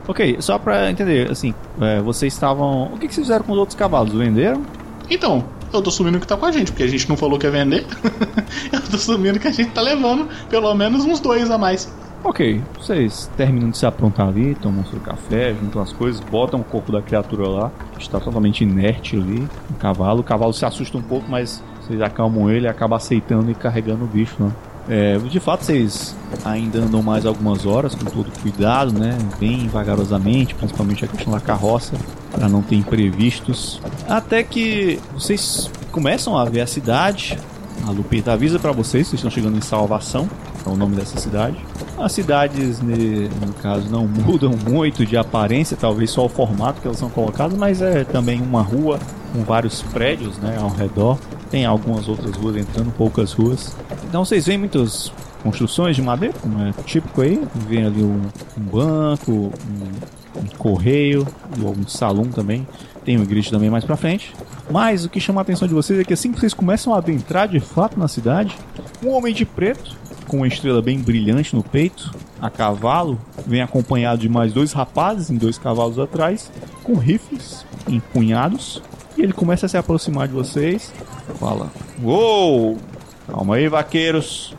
Ok, só pra entender, assim, é, vocês estavam. O que, que vocês fizeram com os outros cavalos? Venderam? Então, eu tô assumindo que tá com a gente, porque a gente não falou que ia vender. [LAUGHS] eu tô assumindo que a gente tá levando pelo menos uns dois a mais. Ok, vocês terminam de se aprontar ali, tomam seu café, juntam as coisas, botam o corpo da criatura lá, que está totalmente inerte ali, o cavalo. O cavalo se assusta um pouco, mas vocês acalmam ele e acabam aceitando e carregando o bicho, né? É, de fato, vocês ainda andam mais algumas horas com todo cuidado, né? Bem vagarosamente, principalmente a questão da carroça, para não ter imprevistos. Até que vocês começam a ver a cidade. A Lupita avisa para vocês, vocês estão chegando em Salvação, é o nome dessa cidade. As cidades, no caso, não [LAUGHS] mudam muito de aparência, talvez só o formato que elas são colocadas, mas é também uma rua com vários prédios né, ao redor. Tem algumas outras ruas entrando, poucas ruas. Então vocês veem muitas construções de madeira, como é típico aí. Vem ali um, um banco, um, um correio, um salão também. Tem uma igreja também mais pra frente. Mas o que chama a atenção de vocês é que assim que vocês começam a adentrar de fato na cidade, um homem de preto, com uma estrela bem brilhante no peito, a cavalo, vem acompanhado de mais dois rapazes em dois cavalos atrás, com rifles empunhados. E ele começa a se aproximar de vocês. Fala: Uou! Calma aí, vaqueiros.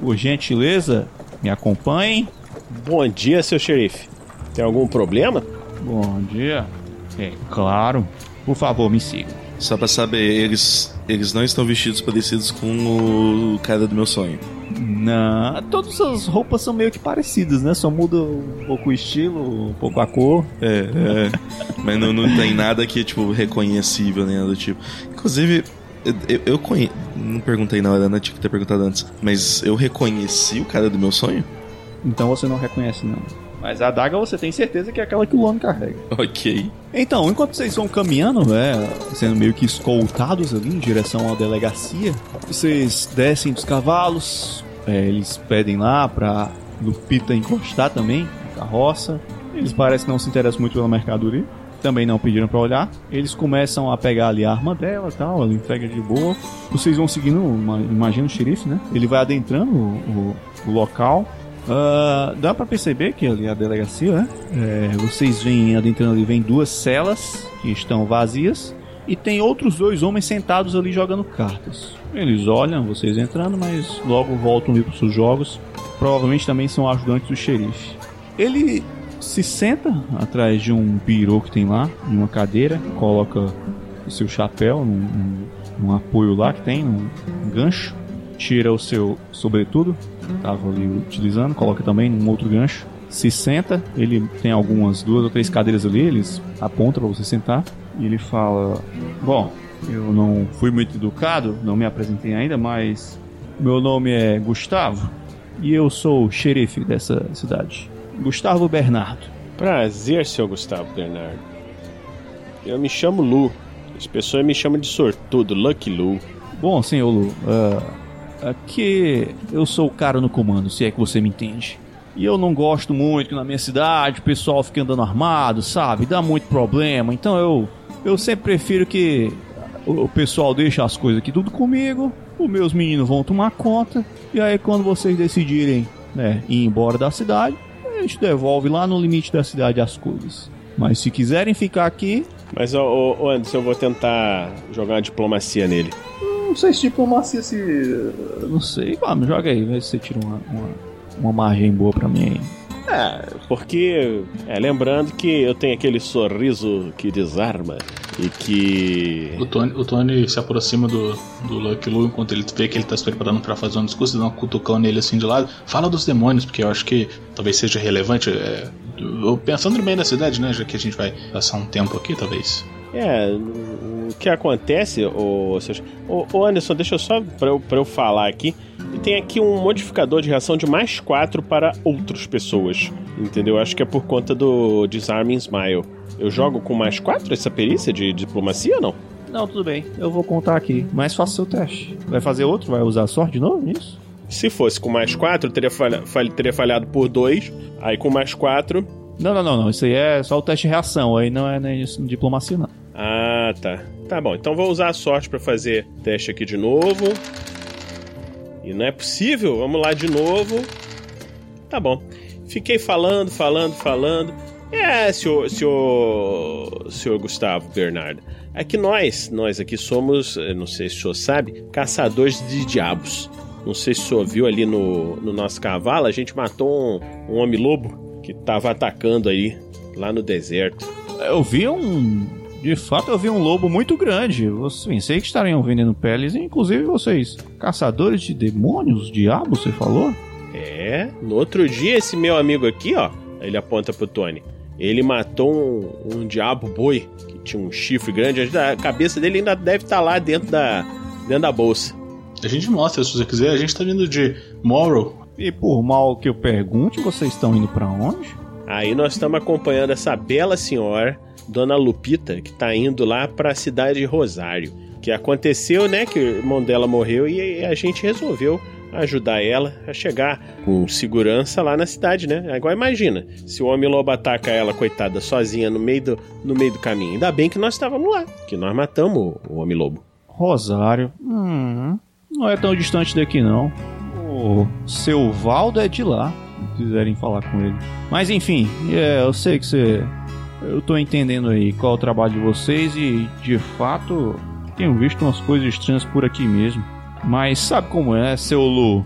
Por gentileza, me acompanhem. Bom dia, seu xerife. Tem algum problema? Bom dia. É claro. Por favor, me sigam. Só pra saber, eles, eles não estão vestidos parecidos com o cara do meu sonho. Não, todas as roupas são meio que parecidas, né? Só muda um pouco o estilo, um pouco a cor. É, é. Mas não, não tem nada que, tipo, reconhecível, nem nada do tipo. Inclusive, eu, eu, eu conhe... Não perguntei na hora, né? Tinha que ter perguntado antes. Mas eu reconheci o cara do meu sonho? Então você não reconhece, não. Mas a adaga você tem certeza que é aquela que o Lone carrega. Ok. Então, enquanto vocês vão caminhando, né, sendo meio que escoltados ali em direção à delegacia, vocês descem dos cavalos, é, eles pedem lá pra Lupita encostar também na carroça. Eles parecem não se interessam muito pela mercadoria, também não pediram pra olhar. Eles começam a pegar ali a arma dela e tal, ela entrega de boa. Vocês vão seguindo, uma- imagina o xerife, né? Ele vai adentrando o, o- o local. Ah, dá pra perceber que ali a delegacia, né? É, vocês veem adentrando ali, vem duas celas que estão vazias e tem outros dois homens sentados ali jogando cartas. Eles olham vocês entrando, mas logo voltam ali para seus jogos. Provavelmente também são ajudantes do xerife. Ele se senta atrás de um birô que tem lá, em uma cadeira, coloca o seu chapéu num, num- um apoio lá que tem, um gancho. Tira o seu sobretudo, tava ali utilizando, coloca também num outro gancho. Se senta, ele tem algumas duas ou três cadeiras ali, eles apontam para você sentar. E ele fala: Bom, eu não fui muito educado, não me apresentei ainda, mas meu nome é Gustavo e eu sou o xerife dessa cidade. Gustavo Bernardo. Prazer, seu Gustavo Bernardo. Eu me chamo Lu. As pessoas me chamam de sortudo, Lucky Lu. Bom, senhor Lu, uh, aqui eu sou o cara no comando, se é que você me entende. E eu não gosto muito que na minha cidade o pessoal fique andando armado, sabe? Dá muito problema. Então eu, eu sempre prefiro que o pessoal deixe as coisas aqui tudo comigo. Os meus meninos vão tomar conta. E aí quando vocês decidirem né, ir embora da cidade, a gente devolve lá no limite da cidade as coisas. Mas se quiserem ficar aqui. Mas, ô Anderson, eu vou tentar jogar uma diplomacia nele. Não sei se diplomacia se. Não sei. Vamos, joga aí, vê se você tira uma, uma, uma margem boa pra mim aí. É, porque. É, lembrando que eu tenho aquele sorriso que desarma e que. O Tony, o Tony se aproxima do, do Lucky Lu enquanto ele vê que ele tá se preparando para fazer um discurso e dá um cutucão nele assim de lado. Fala dos demônios, porque eu acho que talvez seja relevante. É, pensando bem na cidade, né? Já que a gente vai passar um tempo aqui, talvez. É, o que acontece, o, o Anderson, deixa eu só pra eu, pra eu falar aqui. Tem aqui um modificador de reação de mais 4 para outras pessoas. Entendeu? Acho que é por conta do Disarming Smile. Eu jogo com mais 4 essa perícia de diplomacia ou não? Não, tudo bem. Eu vou contar aqui. Mas faça seu teste. Vai fazer outro? Vai usar sorte de novo nisso? Se fosse com mais 4, teria, falha, teria falhado por 2. Aí com mais 4. Não, não, não, não. Isso aí é só o teste de reação. Aí não é nem isso, diplomacia, não. Ah, tá. Tá bom. Então vou usar a sorte para fazer teste aqui de novo. E não é possível? Vamos lá de novo. Tá bom. Fiquei falando, falando, falando. É, senhor, senhor, senhor Gustavo Bernardo. É que nós, nós aqui somos, não sei se o senhor sabe, caçadores de diabos. Não sei se o senhor viu ali no, no nosso cavalo, a gente matou um, um homem-lobo que tava atacando aí, lá no deserto. Eu vi um. De fato, eu vi um lobo muito grande. Eu pensei que estariam vendendo peles, inclusive vocês, caçadores de demônios, diabos, você falou? É, no outro dia, esse meu amigo aqui, ó, ele aponta pro Tony. Ele matou um, um diabo boi que tinha um chifre grande. A cabeça dele ainda deve estar tá lá dentro da, dentro da bolsa. A gente mostra se você quiser. A gente tá vindo de Morrow. E por mal que eu pergunte, vocês estão indo para onde? Aí nós estamos acompanhando essa bela senhora, Dona Lupita, que tá indo lá para a cidade de Rosário. Que aconteceu, né, que o irmão dela morreu e a gente resolveu ajudar ela a chegar com segurança lá na cidade, né? Agora imagina, se o Homem-Lobo ataca ela, coitada, sozinha no meio do, no meio do caminho. Ainda bem que nós estávamos lá, que nós matamos o Homem-Lobo. Rosário, hum, não é tão distante daqui não. O seu Valdo é de lá, se quiserem falar com ele. Mas enfim, é, eu sei que você... Eu tô entendendo aí qual é o trabalho de vocês e, de fato, tenho visto umas coisas estranhas por aqui mesmo. Mas sabe como é, seu Lu?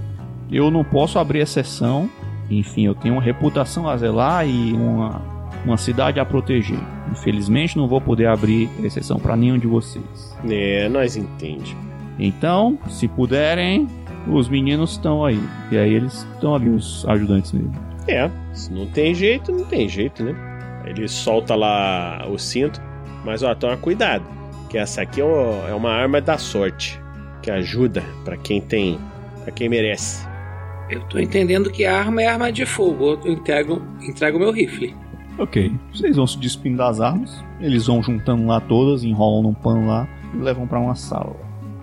Eu não posso abrir exceção. Enfim, eu tenho uma reputação a zelar e uma, uma cidade a proteger. Infelizmente, não vou poder abrir exceção para nenhum de vocês. É, nós entende. Então, se puderem, os meninos estão aí. E aí eles estão ali, os ajudantes dele. É, se não tem jeito, não tem jeito, né? Ele solta lá o cinto, mas ó, toma cuidado, que essa aqui é uma arma da sorte que ajuda para quem tem, para quem merece. Eu tô entendendo que a arma é arma de fogo. Eu entrego, entrego meu rifle. Ok. Vocês vão se despindo das armas. Eles vão juntando lá todas, enrolam num pano lá e levam para uma sala.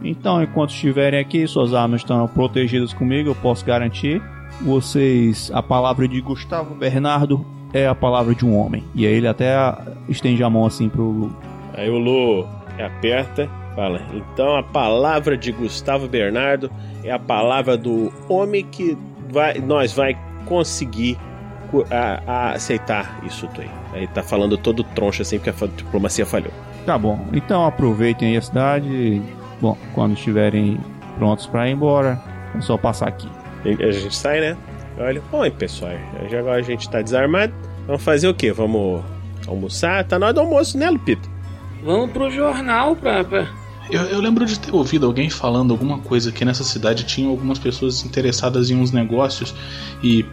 Então, enquanto estiverem aqui, suas armas estão protegidas comigo, eu posso garantir. Vocês, a palavra de Gustavo Bernardo é a palavra de um homem. E aí ele até estende a mão assim pro Lu. Aí o Lu aperta Fala. Então a palavra de Gustavo Bernardo é a palavra do homem que vai, nós vai conseguir a, a aceitar isso aí. Aí tá falando todo troncho assim porque a diplomacia falhou. Tá bom. Então aproveitem aí a cidade. Bom, quando estiverem prontos para ir embora, é só passar aqui. A gente sai, né? Olha, oi pessoal, agora a gente tá desarmado. Vamos fazer o quê? Vamos almoçar? Tá na hora do almoço, né, Lupita? Vamos pro jornal pra, pra Eu, eu lembro de ter ouvido alguém falando alguma coisa que nessa cidade tinha algumas pessoas interessadas em uns negócios e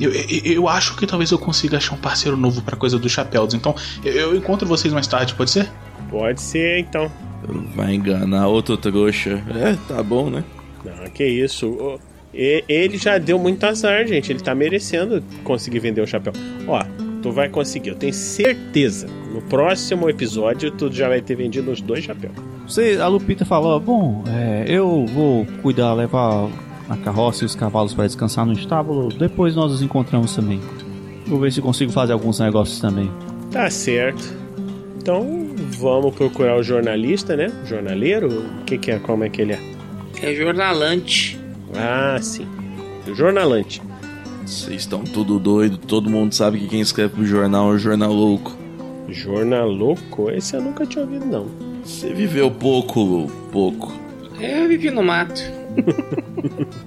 eu, eu, eu acho que talvez eu consiga achar um parceiro novo pra coisa dos chapéus. Então eu, eu encontro vocês mais tarde, pode ser? Pode ser, então. Vai enganar outro trouxa. É, tá bom, né? Não, que isso. E- Ele já deu muito azar, gente. Ele tá merecendo conseguir vender o chapéu. Ó, tu vai conseguir, eu tenho certeza. No próximo episódio, tu já vai ter vendido os dois chapéus. Você, a Lupita falou, bom, é, eu vou cuidar, levar a carroça e os cavalos para descansar no estábulo. Depois nós nos encontramos também. Vou ver se consigo fazer alguns negócios também. Tá certo. Então, vamos procurar o jornalista, né? Jornaleiro? O que, que é? Como é que ele é? É jornalante. Ah, sim. O jornalante. Vocês estão tudo doido, todo mundo sabe que quem escreve pro jornal é o jornal louco. Jornal louco? Esse eu nunca tinha ouvido, não. Você viveu pouco, pouco. É, eu vivi no mato.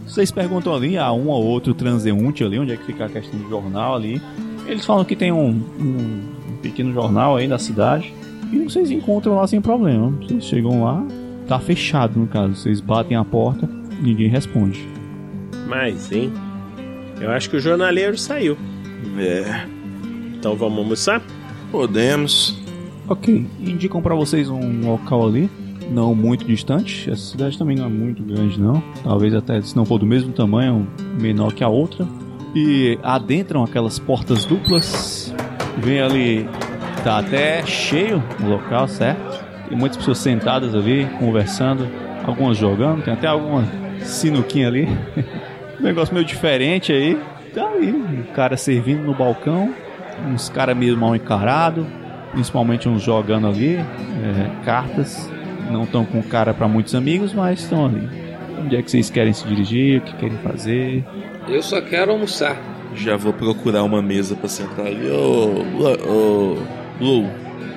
Vocês perguntam ali a um ou outro transeunte ali, onde é que fica a questão do jornal ali. Eles falam que tem um, um pequeno jornal aí da cidade. E vocês encontram lá sem problema. Vocês chegam lá, tá fechado no caso. Vocês batem a porta, ninguém responde. Mas, hein? Eu acho que o jornaleiro saiu. É, Então vamos almoçar? podemos. Ok, indicam pra vocês um local ali, não muito distante. Essa cidade também não é muito grande, não. Talvez até se não for do mesmo tamanho, menor que a outra. E adentram aquelas portas duplas. Vem ali, tá até cheio o local, certo? Tem muitas pessoas sentadas ali, conversando, algumas jogando, tem até alguma sinuquinha ali. um [LAUGHS] negócio meio diferente aí. Tá ali, um cara servindo no balcão, uns caras meio mal encarados, principalmente uns jogando ali é, cartas. Não estão com cara para muitos amigos, mas estão ali. Onde é que vocês querem se dirigir? O que querem fazer? Eu só quero almoçar. Já vou procurar uma mesa pra sentar ali. Ô, Lu, ô, Lu,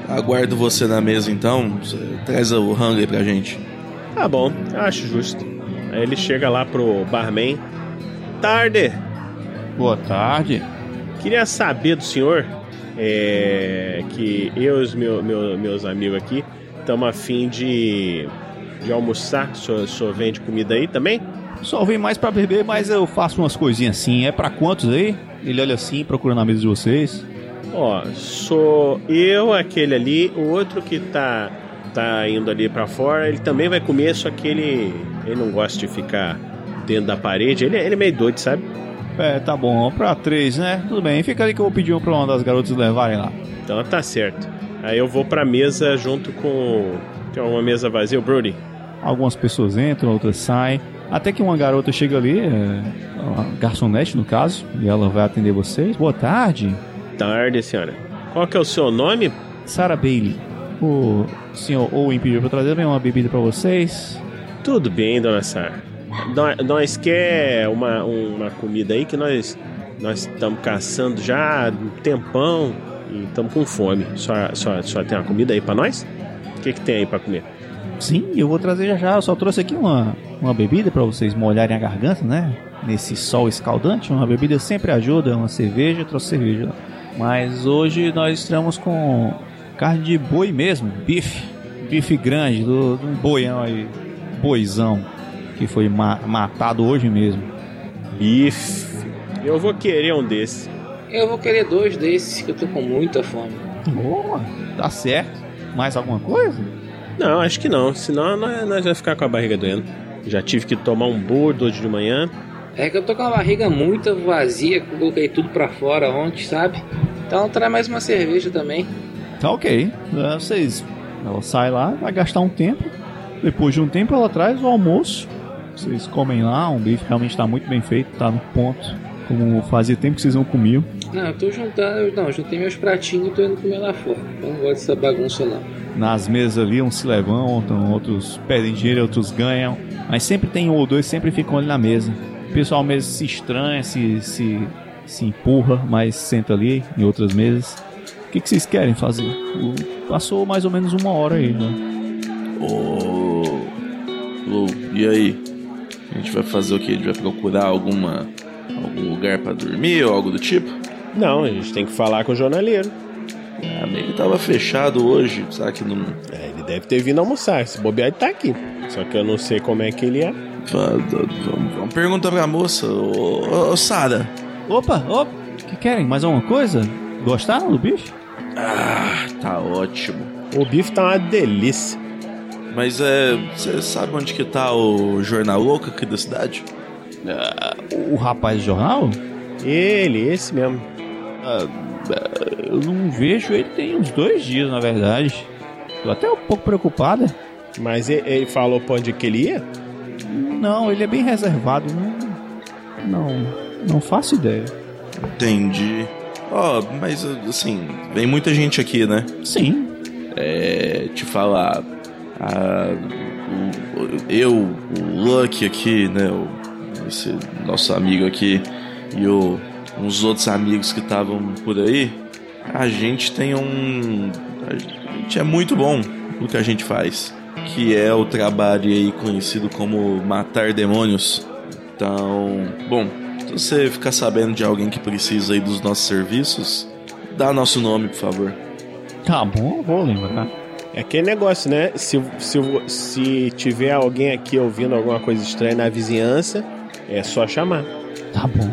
aguardo você na mesa então. Traz o hungry pra gente. Tá bom, acho justo. Aí ele chega lá pro barman. Tarde! Boa tarde. Queria saber do senhor é, que eu e os meu, meu- meus amigos aqui estamos afim de, de almoçar. O senhor, o senhor vende comida aí também? Só vim mais para beber, mas eu faço umas coisinhas assim. É para quantos aí? Ele olha assim, procurando a mesa de vocês. Ó, sou eu, aquele ali, o outro que tá, tá indo ali pra fora, ele também vai comer, só que ele, ele não gosta de ficar dentro da parede. Ele, ele é meio doido, sabe? É, tá bom. Pra três, né? Tudo bem. Fica ali que eu vou pedir um pra uma das garotas levarem lá. Então tá certo. Aí eu vou pra mesa junto com. Tem uma mesa vazia, o Brody. Algumas pessoas entram, outras saem. Até que uma garota chega ali, é, garçonete no caso, e ela vai atender vocês. Boa tarde, Tarde, senhora. Qual que é o seu nome? Sarah Bailey. O senhor Owen pediu pra trazer uma bebida pra vocês. Tudo bem, dona Sara. Nós, quer uma, uma comida aí que nós nós estamos caçando já há um tempão e estamos com fome. Só, só, só tem uma comida aí pra nós? O que, que tem aí pra comer? Sim, eu vou trazer já já. Eu só trouxe aqui uma, uma bebida pra vocês molharem a garganta, né? Nesse sol escaldante. Uma bebida sempre ajuda. Uma cerveja, eu trouxe cerveja. Mas hoje nós estamos com carne de boi mesmo, bife. Bife grande, do, do boião aí. Boizão. Que foi ma- matado hoje mesmo. Bife. Eu vou querer um desse. Eu vou querer dois desses, que eu tô com muita fome. Boa, tá certo. Mais alguma coisa? Não, acho que não. Senão nós, nós vamos ficar com a barriga doendo. Já tive que tomar um bordo hoje de manhã. É que eu tô com a barriga muito vazia, coloquei tudo pra fora ontem, sabe? Então traz mais uma cerveja também. Tá ok. É, Vocês. Ela sai lá, vai gastar um tempo. Depois de um tempo ela traz o almoço. Vocês comem lá, um bife realmente tá muito bem feito, tá no ponto. Como fazia tempo que vocês não comiam. Não, eu tô juntando. Não, juntei meus pratinhos e tô indo comer lá fora. Eu não gosto dessa bagunça não. Nas mesas ali, uns se levantam, outros pedem dinheiro, outros ganham. Mas sempre tem um ou dois, sempre ficam ali na mesa. O pessoal mesmo se estranha, se, se, se empurra, mas senta ali em outras mesas. O que, que vocês querem fazer? Passou mais ou menos uma hora aí, né? Ô, Lu, e aí? A gente vai fazer o quê? A gente vai procurar alguma algum lugar pra dormir ou algo do tipo? Não, a gente tem que falar com o jornaleiro. Ah, ele tava fechado hoje, será que não. É, ele deve ter vindo almoçar. Se bobear, ele tá aqui. Só que eu não sei como é que ele é. Vamos, vamos perguntar pra moça. Ô, ô, ô Sara. Opa, opa, o que querem? Mais alguma coisa? Gostaram do bicho? Ah, tá ótimo. O bife tá uma delícia. Mas é. Você sabe onde que tá o jornal louco aqui da cidade? Ah, o rapaz do jornal? Ele, esse mesmo. Ah, eu não vejo ele tem uns dois dias, na verdade. Tô até um pouco preocupada. Mas ele, ele falou pra onde que ele ia? Não, ele é bem reservado. Não, não, não faço ideia. Entendi. Ó, oh, mas assim, vem muita gente aqui, né? Sim. É. Te falar. A, o, eu, o Lucky aqui, né? O, esse nosso amigo aqui e o, uns outros amigos que estavam por aí. A gente tem um. A gente é muito bom no que a gente faz. Que é o trabalho aí conhecido como matar demônios. Então, bom, se você ficar sabendo de alguém que precisa aí dos nossos serviços, dá nosso nome, por favor. Tá bom, vou lembrar. É aquele negócio, né? Se, se, se tiver alguém aqui ouvindo alguma coisa estranha na vizinhança, é só chamar. Tá bom.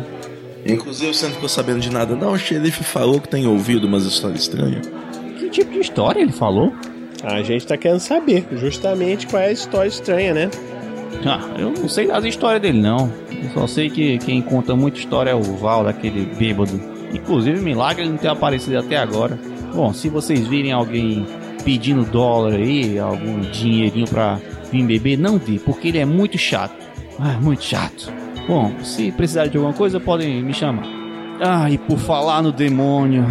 Inclusive, você não ficou sabendo de nada, não? O xerife falou que tem ouvido umas histórias estranhas. Que tipo de história ele falou? A gente tá querendo saber justamente qual é a história estranha, né? Ah, eu não sei das histórias dele, não. Eu só sei que quem conta muita história é o Val, daquele bêbado. Inclusive, milagre ele não ter aparecido até agora. Bom, se vocês virem alguém pedindo dólar aí, algum dinheirinho pra vir beber, não dê, porque ele é muito chato. Ah, muito chato. Bom, se precisarem de alguma coisa, podem me chamar. Ah, e por falar no demônio.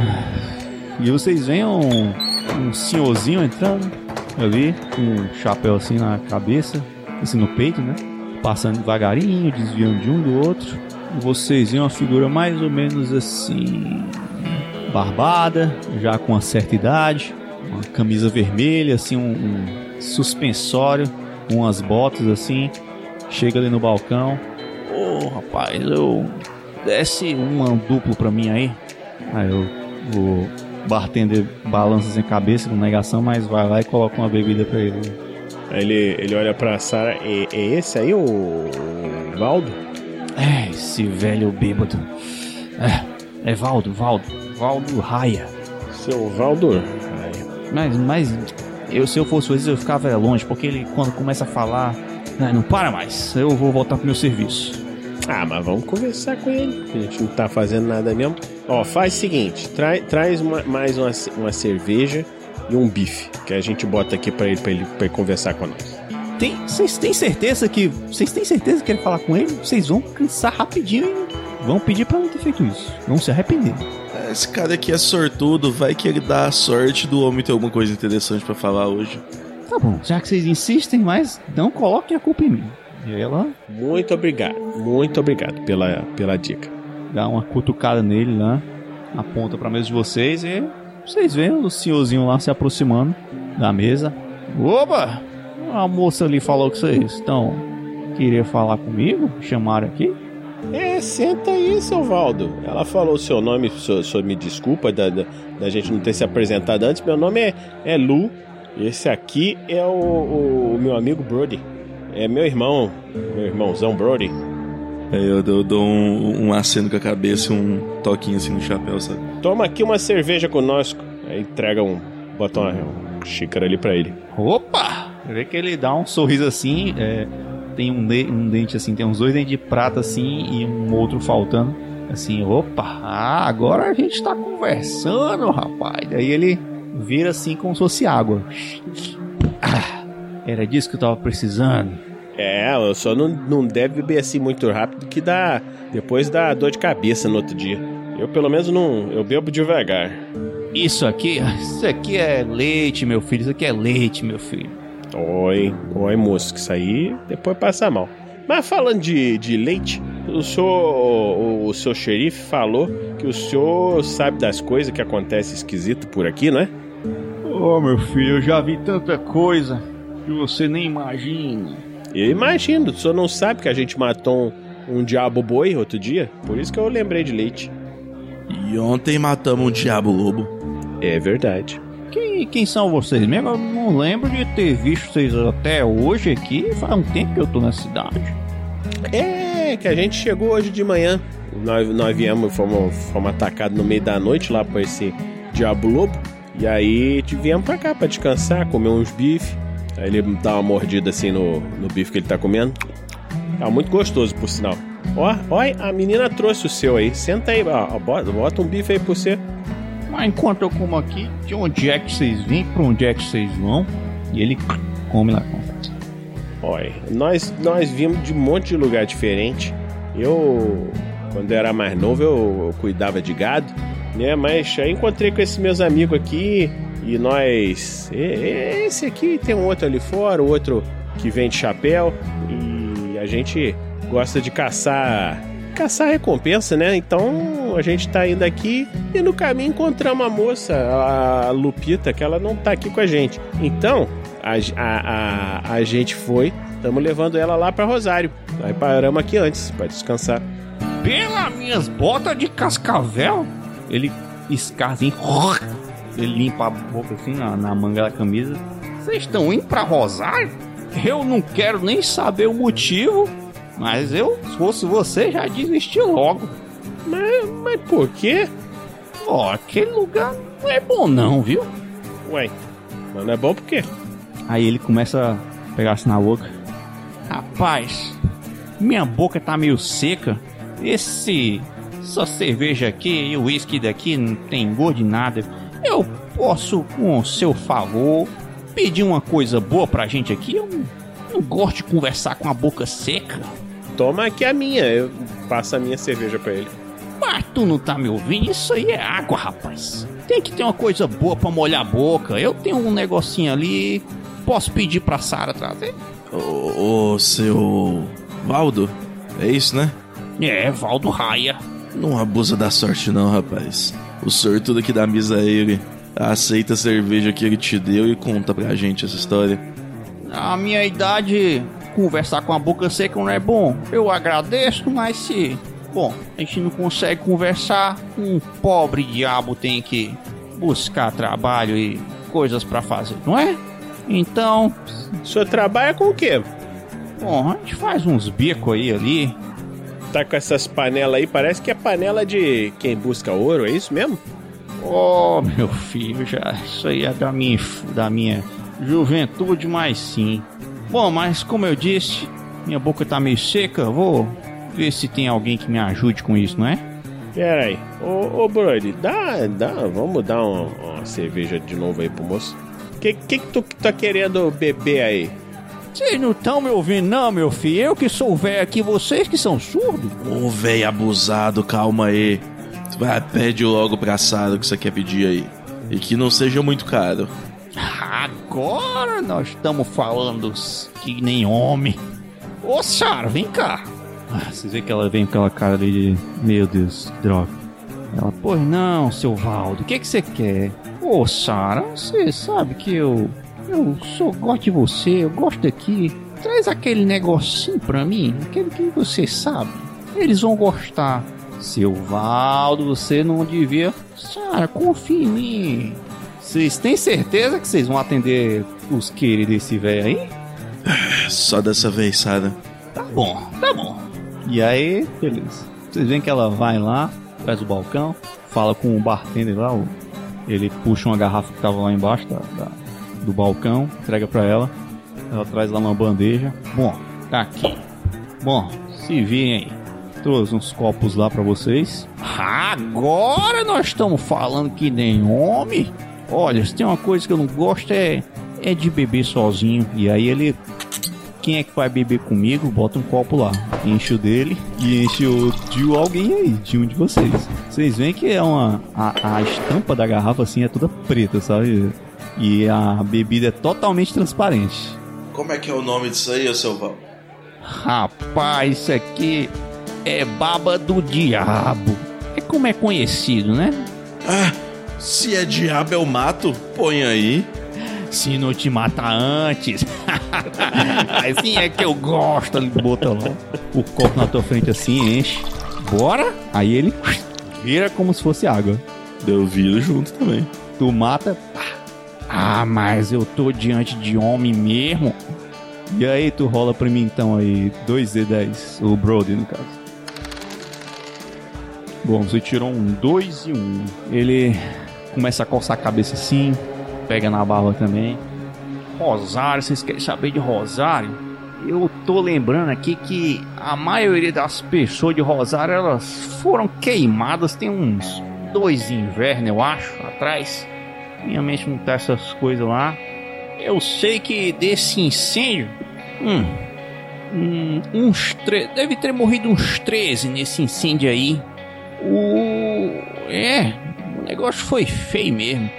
E vocês veem um, um senhorzinho entrando ali, com um chapéu assim na cabeça, assim no peito, né? Passando devagarinho, desviando de um do outro. E vocês veem uma figura mais ou menos assim. Barbada, já com uma certa idade, uma camisa vermelha, assim, um, um suspensório, umas botas assim. Chega ali no balcão. Ô oh, rapaz, eu. Desce um duplo pra mim aí. Aí eu vou bartender balança sem cabeça com negação, mas vai lá e coloca uma bebida pra ele. Aí ele, ele olha pra Sara, é, é, esse aí o, o Valdo? É, esse velho bêbado. É, é Valdo, Valdo, Valdo Raia. Seu Valdo. Mas, mas eu, se eu fosse vocês, eu ficava longe, porque ele quando começa a falar, não, não para mais, eu vou voltar pro meu serviço. Ah, mas vamos conversar com ele. A gente não tá fazendo nada mesmo. Ó, faz o seguinte: tra traz uma, mais uma, uma cerveja e um bife, que a gente bota aqui para ele, pra ele, pra ele conversar com nós. Tem, vocês têm certeza que. Vocês têm certeza que querem falar com ele? Vocês vão cansar rapidinho e vão pedir para não ter feito isso. Vão se arrepender. Esse cara aqui é sortudo, vai que ele dá a sorte do homem ter alguma coisa interessante para falar hoje. Tá bom, já que vocês insistem, mas não coloquem a culpa em mim. E ela. Muito obrigado, muito obrigado pela, pela dica. Dá uma cutucada nele lá, aponta pra mesa de vocês e vocês veem o senhorzinho lá se aproximando da mesa. Opa! A moça ali falou que vocês estão. Queria falar comigo? Chamaram aqui? É, senta aí, seu Valdo. Ela falou o seu nome, o senhor me desculpa da, da, da, gente não ter se apresentado antes. Meu nome é, é Lu. Esse aqui é o, o, o meu amigo Brody. É meu irmão, meu irmãozão Brody. Aí eu, eu dou um, um aceno com a cabeça e um toquinho assim no chapéu, sabe? Toma aqui uma cerveja conosco. Aí entrega um. Bota uma, uma xícara ali pra ele. Opa! Vê que ele dá um sorriso assim. É, tem um, de, um dente assim, tem uns dois dentes de prata assim e um outro faltando. Assim, opa! Ah, agora a gente tá conversando, rapaz. Daí ele vira assim como se fosse água. Ah, era disso que eu tava precisando. É, só não, não deve beber assim muito rápido que dá. Depois dá dor de cabeça no outro dia. Eu pelo menos não. Eu bebo devagar. Isso aqui, isso aqui é leite, meu filho. Isso aqui é leite, meu filho. Oi, oi, moço, que isso aí depois passa mal. Mas falando de, de leite, o senhor, o, o seu xerife falou que o senhor sabe das coisas que acontecem esquisito por aqui, não é? Oh, meu filho, eu já vi tanta coisa que você nem imagina. Eu imagino, o senhor não sabe que a gente matou um, um diabo boi outro dia? Por isso que eu lembrei de leite. E ontem matamos um diabo lobo. É verdade. Quem, quem são vocês mesmo? Eu não lembro de ter visto vocês até hoje aqui. Faz um tempo que eu tô na cidade. É, que a gente chegou hoje de manhã. Nós, nós viemos, fomos, fomos atacados no meio da noite lá por esse Diabo Lobo. E aí viemos pra cá pra descansar, comer uns bifes. Aí ele dá uma mordida assim no, no bife que ele tá comendo. Tá muito gostoso, por sinal. Ó, ó, a menina trouxe o seu aí. Senta aí, ó, bota, bota um bife aí pra você. Mas enquanto eu como aqui, de onde é que vocês vêm? Pra onde é que vocês vão? E ele come lá. Olha, nós, nós vimos de um monte de lugar diferente. Eu, quando eu era mais novo, eu, eu cuidava de gado, né? Mas aí encontrei com esses meus amigos aqui e nós. Esse aqui tem um outro ali fora, outro que vem de chapéu. E a gente gosta de caçar. Caçar recompensa, né? Então a gente tá indo aqui e no caminho encontramos uma moça, a Lupita, que ela não tá aqui com a gente. Então, a, a, a, a gente foi, estamos levando ela lá pra Rosário. Aí paramos aqui antes, pra descansar. Pelas minhas botas de cascavel? Ele escarra assim. Ele limpa a boca assim na, na manga da camisa. Vocês estão indo pra Rosário? Eu não quero nem saber o motivo. Mas eu, se fosse você, já desisti logo. Mas, mas por quê? Ó, aquele lugar não é bom não, viu? Ué, mas não é bom por quê? Aí ele começa a pegar assim na boca. Rapaz, minha boca tá meio seca. Esse. Essa cerveja aqui e o uísque daqui não tem gosto de nada. Eu posso, com o seu favor, pedir uma coisa boa pra gente aqui? Eu não, não gosto de conversar com a boca seca. Toma aqui a minha, eu passo a minha cerveja pra ele. Mas tu não tá me ouvindo? Isso aí é água, rapaz. Tem que ter uma coisa boa pra molhar a boca. Eu tenho um negocinho ali. Posso pedir pra Sara trazer? Ô, ô, seu. Valdo? É isso, né? É, Valdo Raia. Não abusa da sorte, não, rapaz. O sortudo aqui da mesa é ele. Aceita a cerveja que ele te deu e conta pra gente essa história. Na minha idade, conversar com a boca seca não é bom. Eu agradeço, mas se. Bom, a gente não consegue conversar, um pobre diabo tem que buscar trabalho e coisas pra fazer, não é? Então, O senhor trabalha com o quê? bom, a gente faz uns bicos aí ali. Tá com essas panelas aí, parece que é panela de quem busca ouro, é isso mesmo? Oh, meu filho, já isso aí é da minha, da minha juventude, mas sim. Bom, mas como eu disse, minha boca tá meio seca, vou ver se tem alguém que me ajude com isso, não é? Pera aí. Ô, ô Brody, dá, dá, vamos dar uma, uma cerveja de novo aí pro moço. Que que, que tu tá querendo beber aí? Vocês não estão me ouvindo, não, meu filho. Eu que sou velho aqui, vocês que são surdos. Ô, velho abusado, calma aí. Tu vai, pede logo pra Sara o que você quer pedir aí. E que não seja muito caro. Agora nós estamos falando que nem homem. Ô, Sara, vem cá. Ah, Vocês veem que ela vem com aquela cara ali de. Meu Deus, que droga. Ela, pois não, seu Valdo, o que que você quer? Ô, Sara, você sabe que eu. Eu sou, gosto de você, eu gosto daqui. Traz aquele negocinho pra mim, aquele que você sabe. Eles vão gostar. Seu Valdo, você não devia. Sara, confia em mim. Vocês têm certeza que vocês vão atender os queridos desse velho aí? Só dessa vez, Sara. Tá bom, tá bom. E aí, beleza. Vocês veem que ela vai lá, traz o balcão, fala com o bartender lá, ele puxa uma garrafa que tava lá embaixo da- da- do balcão, entrega pra ela. Ela traz lá uma bandeja. Bom, tá aqui. Bom, se virem aí. Trouxe uns copos lá pra vocês. Agora nós estamos falando que nem homem. Olha, se tem uma coisa que eu não gosto é, é de beber sozinho. E aí ele quem é que vai beber comigo, bota um copo lá. Enche o dele e enche o de alguém aí, de um de vocês. Vocês veem que é uma. A, a estampa da garrafa assim é toda preta, sabe? E a bebida é totalmente transparente. Como é que é o nome disso aí, seu Val? Rapaz, isso aqui é baba do diabo. É como é conhecido, né? Ah, se é diabo eu mato, põe aí. Se não te matar antes. [LAUGHS] assim é que eu gosto. Ele bota lá o copo na tua frente assim, enche. Bora? Aí ele vira como se fosse água. Eu viro junto também. Tu mata. Ah, mas eu tô diante de homem mesmo. E aí, tu rola pra mim então aí 2D10, o Brody no caso. Bom, você tirou um 2 e um. Ele começa a coçar a cabeça assim, pega na barba também. Rosário, vocês querem saber de Rosário? Eu tô lembrando aqui que a maioria das pessoas de Rosário elas foram queimadas tem uns dois invernos, eu acho, atrás. Minha mente não tá essas coisas lá. Eu sei que desse incêndio, hum, hum, uns deve ter morrido uns 13 nesse incêndio aí. O é, negócio foi feio mesmo.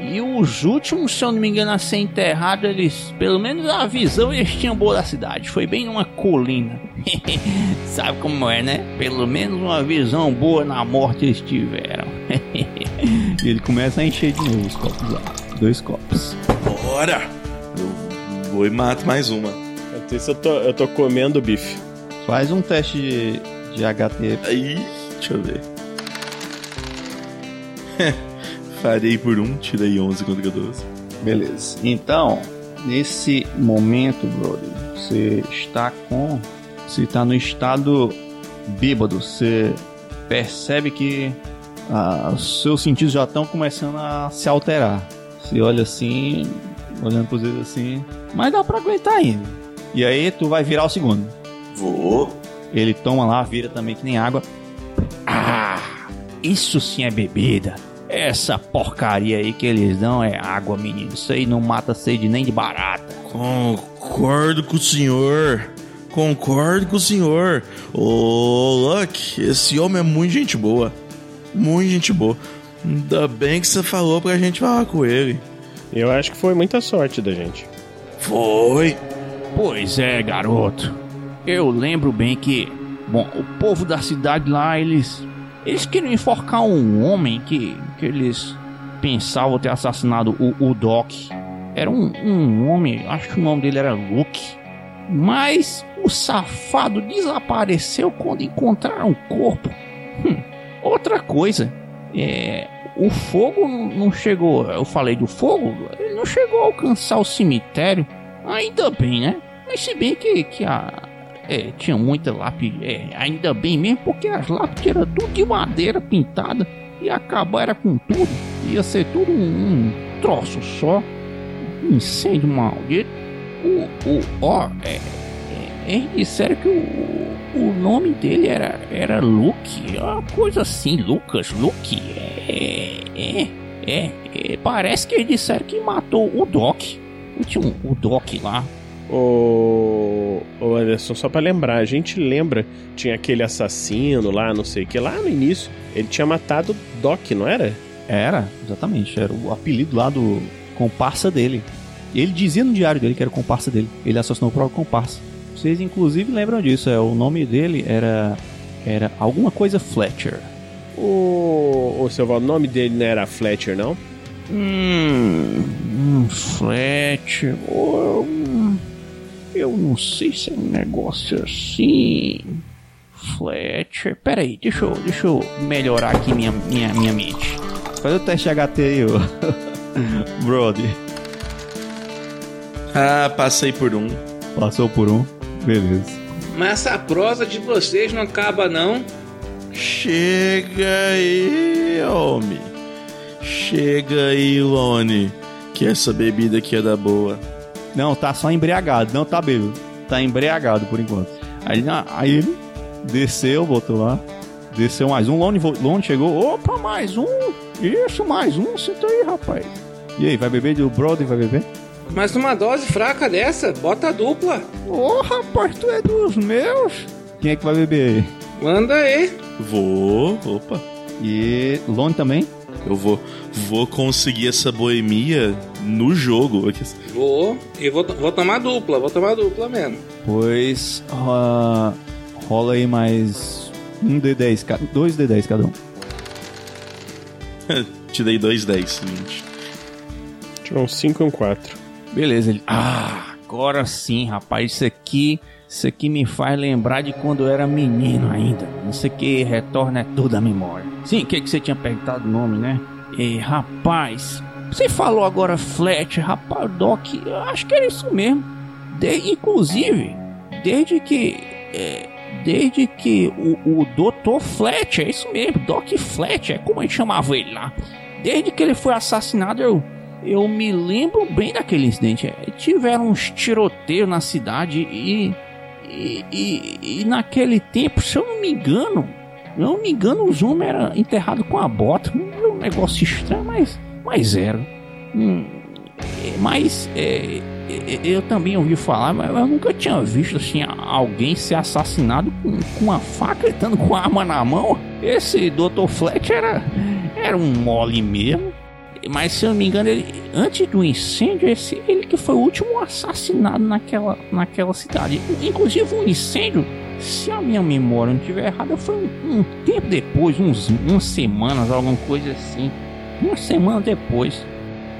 E os últimos, se eu não me engano, a ser enterrados, eles, pelo menos a visão eles tinham boa da cidade. Foi bem numa colina. [LAUGHS] Sabe como é, né? Pelo menos uma visão boa na morte eles tiveram. [LAUGHS] e ele começa a encher de novo os copos lá. Dois copos. Bora! Eu vou e mato mais uma. Eu sei se eu tô, eu tô comendo bife. Faz um teste de, de HT. Aí, deixa eu ver. [LAUGHS] Farei por um, tirei 11 contra 12. Beleza. Então, nesse momento, brother, você está com. Você está no estado bêbado. Você percebe que ah, os seus sentidos já estão começando a se alterar. Você olha assim, olhando para dedos assim. Mas dá pra aguentar ainda. E aí, tu vai virar o segundo. Vou. Ele toma lá, vira também que nem água. Ah, isso sim é bebida. Essa porcaria aí que eles dão é água, menino. Isso aí não mata sede nem de barata. Concordo com o senhor. Concordo com o senhor. Ô, Luck, esse homem é muito gente boa. Muito gente boa. Ainda bem que você falou pra gente falar com ele. Eu acho que foi muita sorte da gente. Foi. Pois é, garoto. Eu lembro bem que, bom, o povo da cidade lá, eles eles queriam enforcar um homem que, que eles pensavam ter assassinado o, o Doc. Era um, um homem, acho que o nome dele era Luke. Mas o safado desapareceu quando encontraram o corpo. Hum, outra coisa, é, o fogo não chegou. Eu falei do fogo, ele não chegou a alcançar o cemitério. Ainda bem, né? Mas se bem que, que a. É, tinha muita lápide. É, ainda bem mesmo, porque as lápides eram tudo de madeira pintada. E acabar era com tudo. Ia ser tudo um, um troço só. Um incêndio maldito. O. o ó, é. é eles disseram que o, o nome dele era, era Luke. Uma coisa assim, Lucas, Luke. É. É. É. é, parece que eles disseram que matou o Doc. Tinha um, o Doc lá. Ô, ô Anderson, só pra lembrar, a gente lembra, tinha aquele assassino lá, não sei o que, lá no início, ele tinha matado o Doc, não era? Era, exatamente. Era o apelido lá do comparsa dele. E ele dizia no diário dele que era o comparsa dele. Ele assassinou o próprio comparsa. Vocês inclusive lembram disso, é, o nome dele era era alguma coisa Fletcher. O, o seu o nome dele não era Fletcher, não? Hum, hum Fletcher. Oh, eu não sei se é um negócio assim. Fletcher. Pera aí, deixa eu, deixa eu melhorar aqui minha, minha, minha mente. Faz o teste HT aí, ô. [LAUGHS] Brody. Ah, passei por um. Passou por um. Beleza. Mas essa prosa de vocês não acaba, não. Chega aí, homem. Chega aí, Lone. Que essa bebida aqui é da boa. Não, tá só embriagado, não tá bêbado. Tá embriagado por enquanto. Aí, aí ele desceu, botou lá. Desceu mais um. Lone, Lone chegou. Opa, mais um. Isso, mais um. Senta aí, rapaz. E aí, vai beber? O brother vai beber? Mas numa dose fraca dessa, bota a dupla. Ô, rapaz, tu é dos meus. Quem é que vai beber aí? Manda aí. Vou, opa. E Lone também? Eu vou, vou conseguir essa boemia no jogo. Vou. E vou, vou tomar dupla, vou tomar dupla mesmo. Pois ah, rola aí mais um D10, ca- dois D10 cada um. [LAUGHS] Te dei dois 10, seguinte. Tirou um 5 e um 4. Beleza, ele. Ah, agora sim, rapaz. Isso aqui. Isso aqui me faz lembrar de quando eu era menino ainda. Isso aqui retorna toda a memória. Sim, o que, que você tinha perguntado o nome, né? E, rapaz, você falou agora Flat, rapaz, Doc, eu acho que era isso mesmo. De, inclusive, desde que. É, desde que o, o Dr. Flat, é isso mesmo, Doc Flat, é como a gente chamava ele lá. Desde que ele foi assassinado, eu, eu me lembro bem daquele incidente. É, tiveram uns tiroteios na cidade e e, e, e, naquele tempo, se eu não me engano, não me engano, o Zuma era enterrado com a bota. Um negócio estranho, mas, mas era. Hum, mas é, é, eu também ouvi falar, mas eu nunca tinha visto assim, alguém ser assassinado com, com uma faca [LAUGHS] estando com a arma na mão. Esse Dr. Fletcher era, era um mole mesmo. Mas se eu não me engano, ele, antes do incêndio, esse, ele que foi o último assassinado naquela, naquela cidade. Inclusive um incêndio, se a minha memória não estiver errada, foi um, um, tempo depois, uns, umas semanas, alguma coisa assim. Uma semana depois.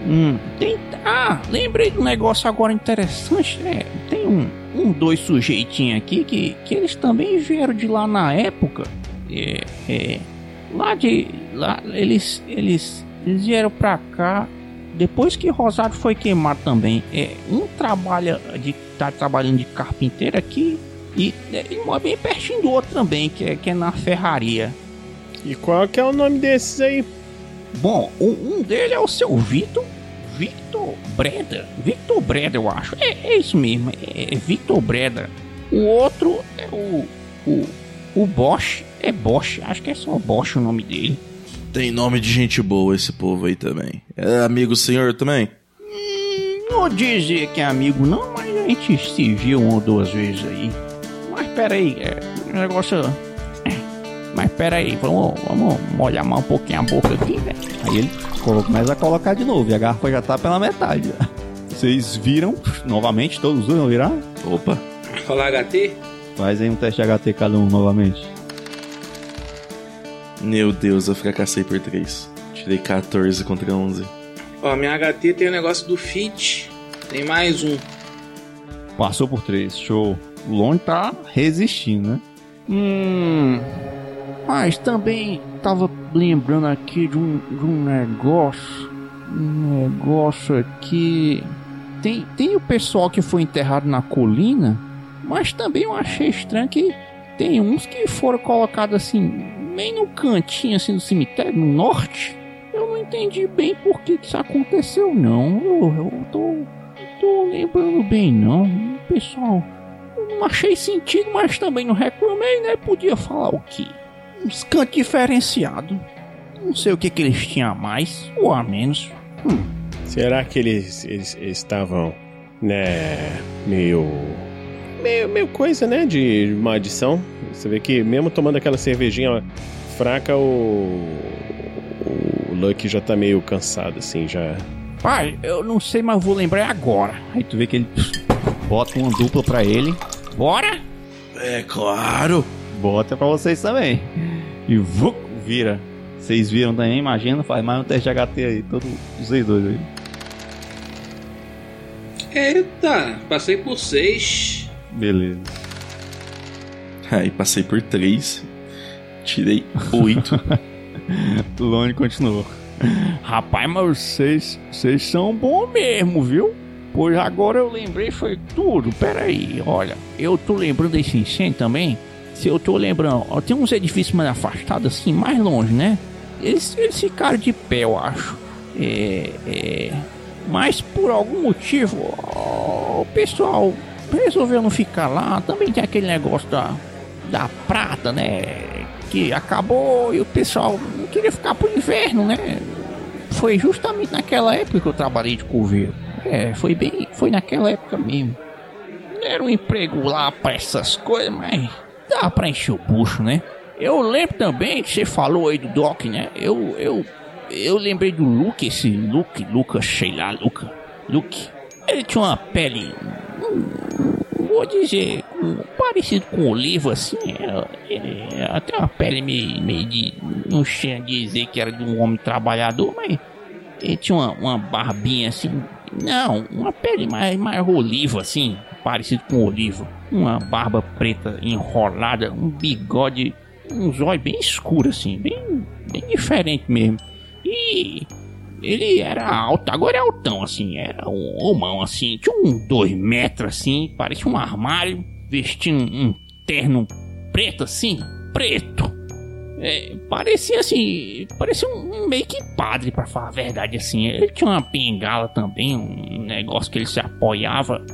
Hum, tem, ah, lembrei de um negócio agora interessante. É, tem um, um dois sujeitinhos aqui que, que eles também vieram de lá na época. É, é, lá de. Lá, eles, eles eles vieram pra cá depois que Rosário foi queimado também. É, um trabalha de tá trabalhando de carpinteiro aqui e, é, e mora bem pertinho do outro também, que é, que é na ferraria. E qual que é o nome desses aí? Bom, um, um dele é o seu Vitor. Victor Breda. Victor Breda, eu acho. É, é isso mesmo, é, é Victor Breda. O outro é o. O, o Bosch. É Bosch, acho que é só Bosch o nome dele. Tem nome de gente boa esse povo aí também. É amigo senhor também? Hum, não dizer que é amigo não, mas a gente se viu uma ou duas vezes aí. Mas peraí, é, o negócio... Mas peraí, vamos, vamos molhar mais um pouquinho a boca aqui, né? Aí ele começa a colocar de novo e a garrafa já tá pela metade. Vocês viram novamente, todos viram virar? Opa. Falar HT? Faz aí um teste de HT cada um novamente. Meu Deus, eu fracassei por 3. Tirei 14 contra 11. Ó, minha HT tem o negócio do fit. Tem mais um. Passou por 3, show. O Lone tá resistindo, né? Hum. Mas também tava lembrando aqui de um, de um negócio. Um negócio aqui. Tem, tem o pessoal que foi enterrado na colina, mas também eu achei estranho que tem uns que foram colocados assim bem no cantinho assim do cemitério, no norte. Eu não entendi bem por que, que isso aconteceu, não. Eu, eu tô, tô lembrando bem, não. Pessoal, eu não achei sentido, mas também não reclamei, né? Podia falar o quê? Uns cantos diferenciados. Não sei o que, que eles tinham a mais ou a menos. Hum. Será que eles, eles, eles estavam, né, meio meio, meio coisa, né? De uma adição. Você vê que mesmo tomando aquela cervejinha fraca, o. O Lucky já tá meio cansado, assim, já. Pai, eu não sei, mas vou lembrar agora. Aí tu vê que ele bota uma dupla pra ele. Bora? É claro. Bota pra vocês também. E vuc, vira. Vocês viram também, imagina, faz mais um teste de HT aí, todos vocês dois aí. Eita, passei por seis. Beleza. Aí passei por 3. Tirei 8. Lone [LAUGHS] continuou. Rapaz, mas vocês, vocês são bons mesmo, viu? Pois agora eu lembrei, foi tudo. Pera aí, olha, eu tô lembrando desse incêndio também. Se eu tô lembrando, tem uns edifícios mais afastados, assim, mais longe, né? Eles, eles ficaram de pé, eu acho. É, é, mas por algum motivo, o pessoal resolveu não ficar lá. Também tem aquele negócio da, da prata, né? Que acabou e o pessoal não queria ficar pro inverno, né? Foi justamente naquela época que eu trabalhei de coveiro. É, foi bem. Foi naquela época mesmo. Era um emprego lá pra essas coisas, mas dá pra encher o bucho, né? Eu lembro também que você falou aí do Doc, né? Eu, eu, eu lembrei do Luke, esse Luke, Lucas, sei lá, Luca, Luke. Ele tinha uma pele vou dizer, parecido com oliva, assim, é, é, até uma pele meio, meio de. Não tinha dizer que era de um homem trabalhador, mas ele tinha uma, uma barbinha assim. Não, uma pele mais, mais oliva, assim. Parecido com olivo. Uma barba preta enrolada, um bigode, uns olhos bem escuros assim, bem, bem diferente mesmo. E ele era alto, agora é altão assim, era um homão assim, tinha um dois metros assim, parecia um armário, vestindo um terno preto assim, preto. É, parecia assim, parecia um, um meio que padre, pra falar a verdade, assim. Ele tinha uma bengala também, um negócio que ele se apoiava,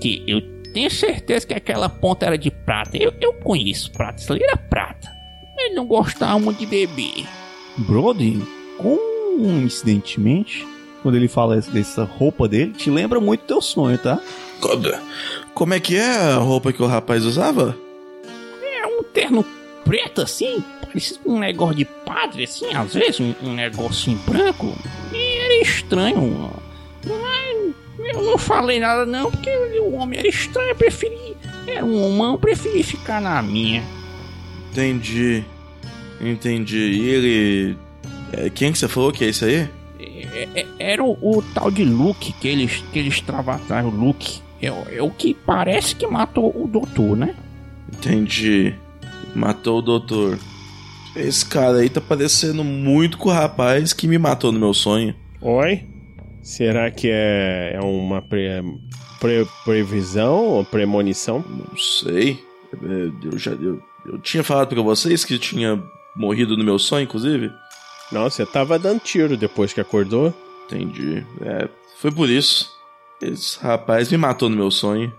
que eu tenho certeza que aquela ponta era de prata. Eu, eu conheço prata, isso ali era prata. Ele não gostava muito de beber. Brody, coincidentemente, quando ele fala dessa roupa dele, te lembra muito teu sonho, tá? Como é que é a roupa que o rapaz usava? É um terno preto assim, parecia um negócio de padre assim, às vezes, um, um negocinho branco. E era estranho. Mas eu não falei nada não, porque o homem era estranho, eu preferi. Era um homão, eu preferi ficar na minha. Entendi. Entendi. E ele. é, Quem que você falou que é esse aí? É- é- Era o, o tal de Luke que eles, que eles travataram, o Luke. É, é o que parece que matou o doutor, né? Entendi. Matou o doutor. Esse cara aí tá parecendo muito com o rapaz que me matou no meu sonho. Oi? Será que é, é uma pre- pre- previsão ou premonição? Não sei. É, Eu já. Eu, eu tinha falado pra vocês que tinha morrido no meu sonho, inclusive. Não, você tava dando tiro depois que acordou. Entendi. É, foi por isso. Esse rapaz me matou no meu sonho.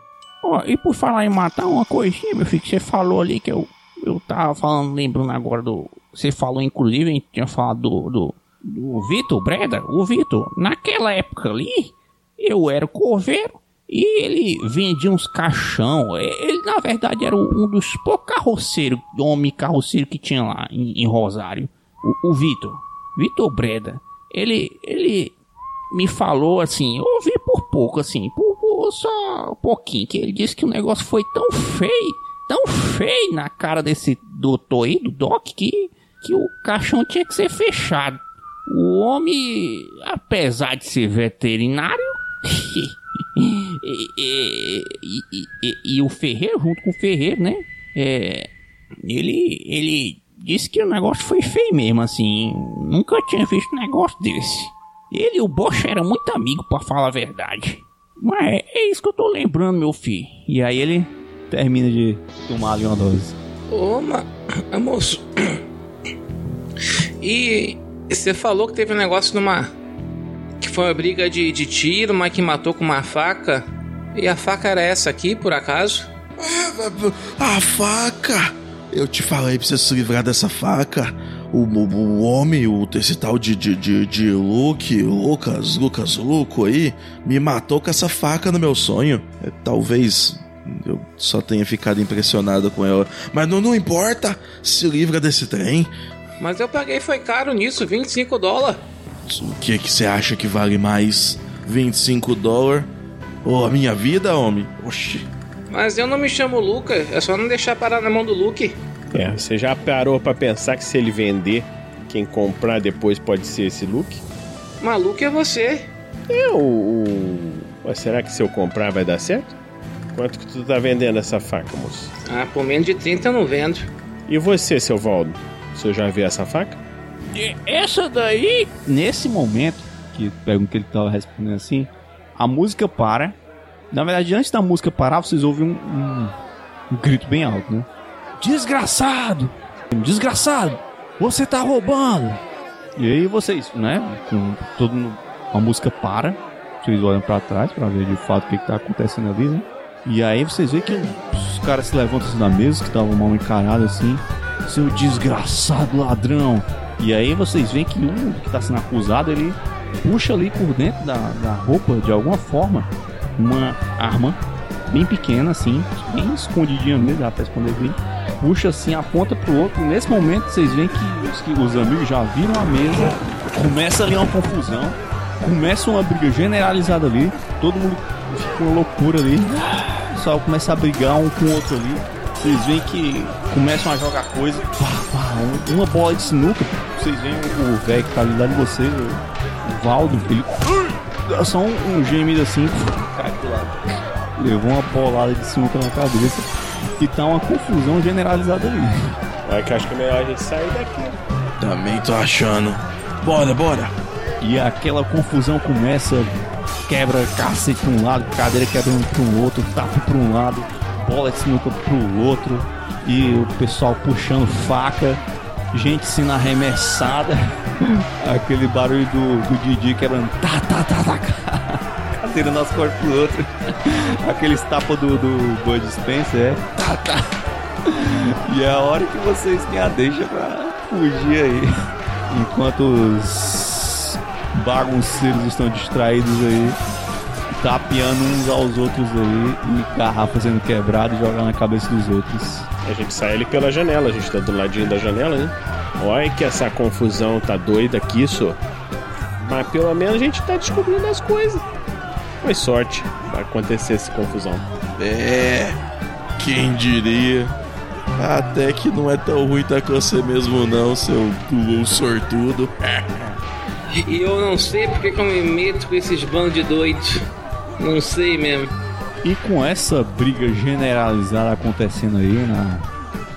Ó, e por falar em matar uma coisinha, meu filho, que você falou ali que eu, eu tava falando, lembrando agora do. Você falou, inclusive, a gente tinha falado do. do, do Vitor Breda. O Vitor, naquela época ali, eu era coveiro e ele vendia uns caixão. Ele, na verdade, era um dos poucos carroceiros, homem carroceiro que tinha lá em, em Rosário. O, o Vitor. Vitor Breda. Ele. ele me falou assim, eu ouvi por pouco, assim, por, por só um pouquinho, que ele disse que o negócio foi tão feio, tão feio na cara desse doutor aí, do Doc, que, que o caixão tinha que ser fechado. O homem, apesar de ser veterinário, [LAUGHS] e, e- e- e- o Ferreiro, junto com o Ferreiro, né? É, ele, ele disse que o negócio foi feio mesmo, assim. Nunca tinha visto um negócio desse. Ele e o Bosch eram muito amigo, pra falar a verdade. Mas é, é isso que eu tô lembrando, meu filho. E aí ele termina de tomar ali uma dose. Ô, ma... [COUGHS] moço. E você falou que teve um negócio numa. Que foi uma briga de, de tiro, mas que matou com uma faca. E a faca era essa aqui, por acaso? A faca! Eu te falei pra você se livrar dessa faca. O, o, o homem, o, esse tal de, de, de, de Luke, Lucas, Lucas Luco aí, me matou com essa faca no meu sonho. É, talvez eu só tenha ficado impressionado com ela. Mas não, não importa, se livra desse trem. Mas eu paguei, foi caro nisso, 25 dólares. O que que você acha que vale mais? 25 dólares? Ou a minha vida, homem? Oxi. Mas eu não me chamo Luca, é só não deixar parar na mão do Luke. É, você já parou pra pensar que se ele vender, quem comprar depois pode ser esse look? Maluco é você. É, o, o... Mas será que se eu comprar vai dar certo? Quanto que tu tá vendendo essa faca, moço? Ah, por menos de 30 eu não vendo. E você, seu Valdo? Você já viu essa faca? E essa daí, Nesse momento, que pergunta que ele tava respondendo assim, a música para. Na verdade, antes da música parar, vocês ouvem um, um- um grito bem alto, né? Desgraçado! Desgraçado! Você tá roubando! E aí vocês, né? Com todo mundo- a música para, vocês olham pra trás pra ver de fato o que, que tá acontecendo ali, né? E aí vocês veem que os caras se levantam assim da mesa, que estavam mal encarados assim. Seu desgraçado ladrão! E aí vocês veem que um que tá sendo acusado, ele puxa ali por dentro da, da roupa, de alguma forma, uma arma bem pequena, assim, bem escondidinha mesmo, dá pra esconder bem. Puxa assim, aponta pro outro. Nesse momento vocês veem que os, que os amigos já viram a mesa, começa ali uma confusão, começa uma briga generalizada ali, todo mundo fica uma loucura ali. O pessoal começa a brigar um com o outro ali. Vocês veem que começam a jogar coisa. Pá, pá, um- uma bola de sinuca. Vocês veem o velho que tá ali lá de vocês, o, Valdo, ele. Dá só um, um gemido assim, cai pro lado. levou uma bolada de sinuca na cabeça e tá uma confusão generalizada ali. É que acho que é melhor a gente sair daqui. Também tô achando. Bora, bora. E aquela confusão começa, quebra cacete pra um lado, cadeira quebrando pra um outro, tapa pra um lado, bola de sinuca pro outro, e o pessoal puxando faca, gente sendo arremessada, [LAUGHS] aquele barulho do, do Didi quebrando, tá, tá, tá, tá, cadeira nas costas pro outro, [LAUGHS] aqueles tapas do, do Bud Spencer, é, [LAUGHS] tá, tá. E é a hora que vocês têm a deixa pra fugir aí. Enquanto os bagunceiros estão distraídos aí, tapeando uns aos outros aí e garrafa sendo quebrada e jogando na cabeça dos outros. A gente sai ali pela janela, a gente tá do ladinho da janela, né? Olha que essa confusão tá doida aqui, só. Mas pelo menos a gente tá descobrindo as coisas. Foi sorte vai acontecer essa confusão. É, quem diria? Até que não é tão ruim tá com você mesmo não, seu Lulu sortudo. [LAUGHS] E eu não sei porque que eu me meto com esses bandos de doidos. Não sei mesmo. E com essa briga generalizada acontecendo aí na,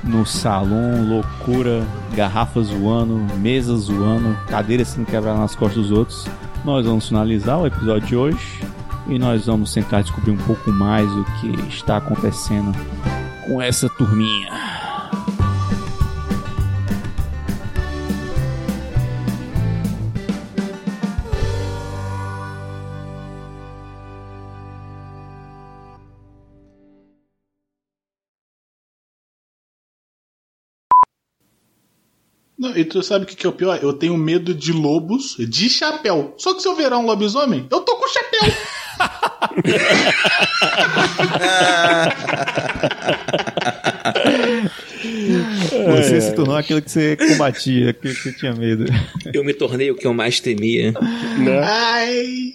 no salão, loucura, garrafas voando, mesas voando, cadeiras sendo quebradas nas costas dos outros, nós vamos finalizar o episódio de hoje e nós vamos tentar descobrir um pouco mais o que está acontecendo com essa turminha. Não, e tu sabe o que, que é o pior? Eu tenho medo de lobos de chapéu. Só que se eu virar um lobisomem, eu tô com chapéu. Você se tornou aquilo que você combatia, aquilo que você tinha medo. Eu me tornei o que eu mais temia. Ai.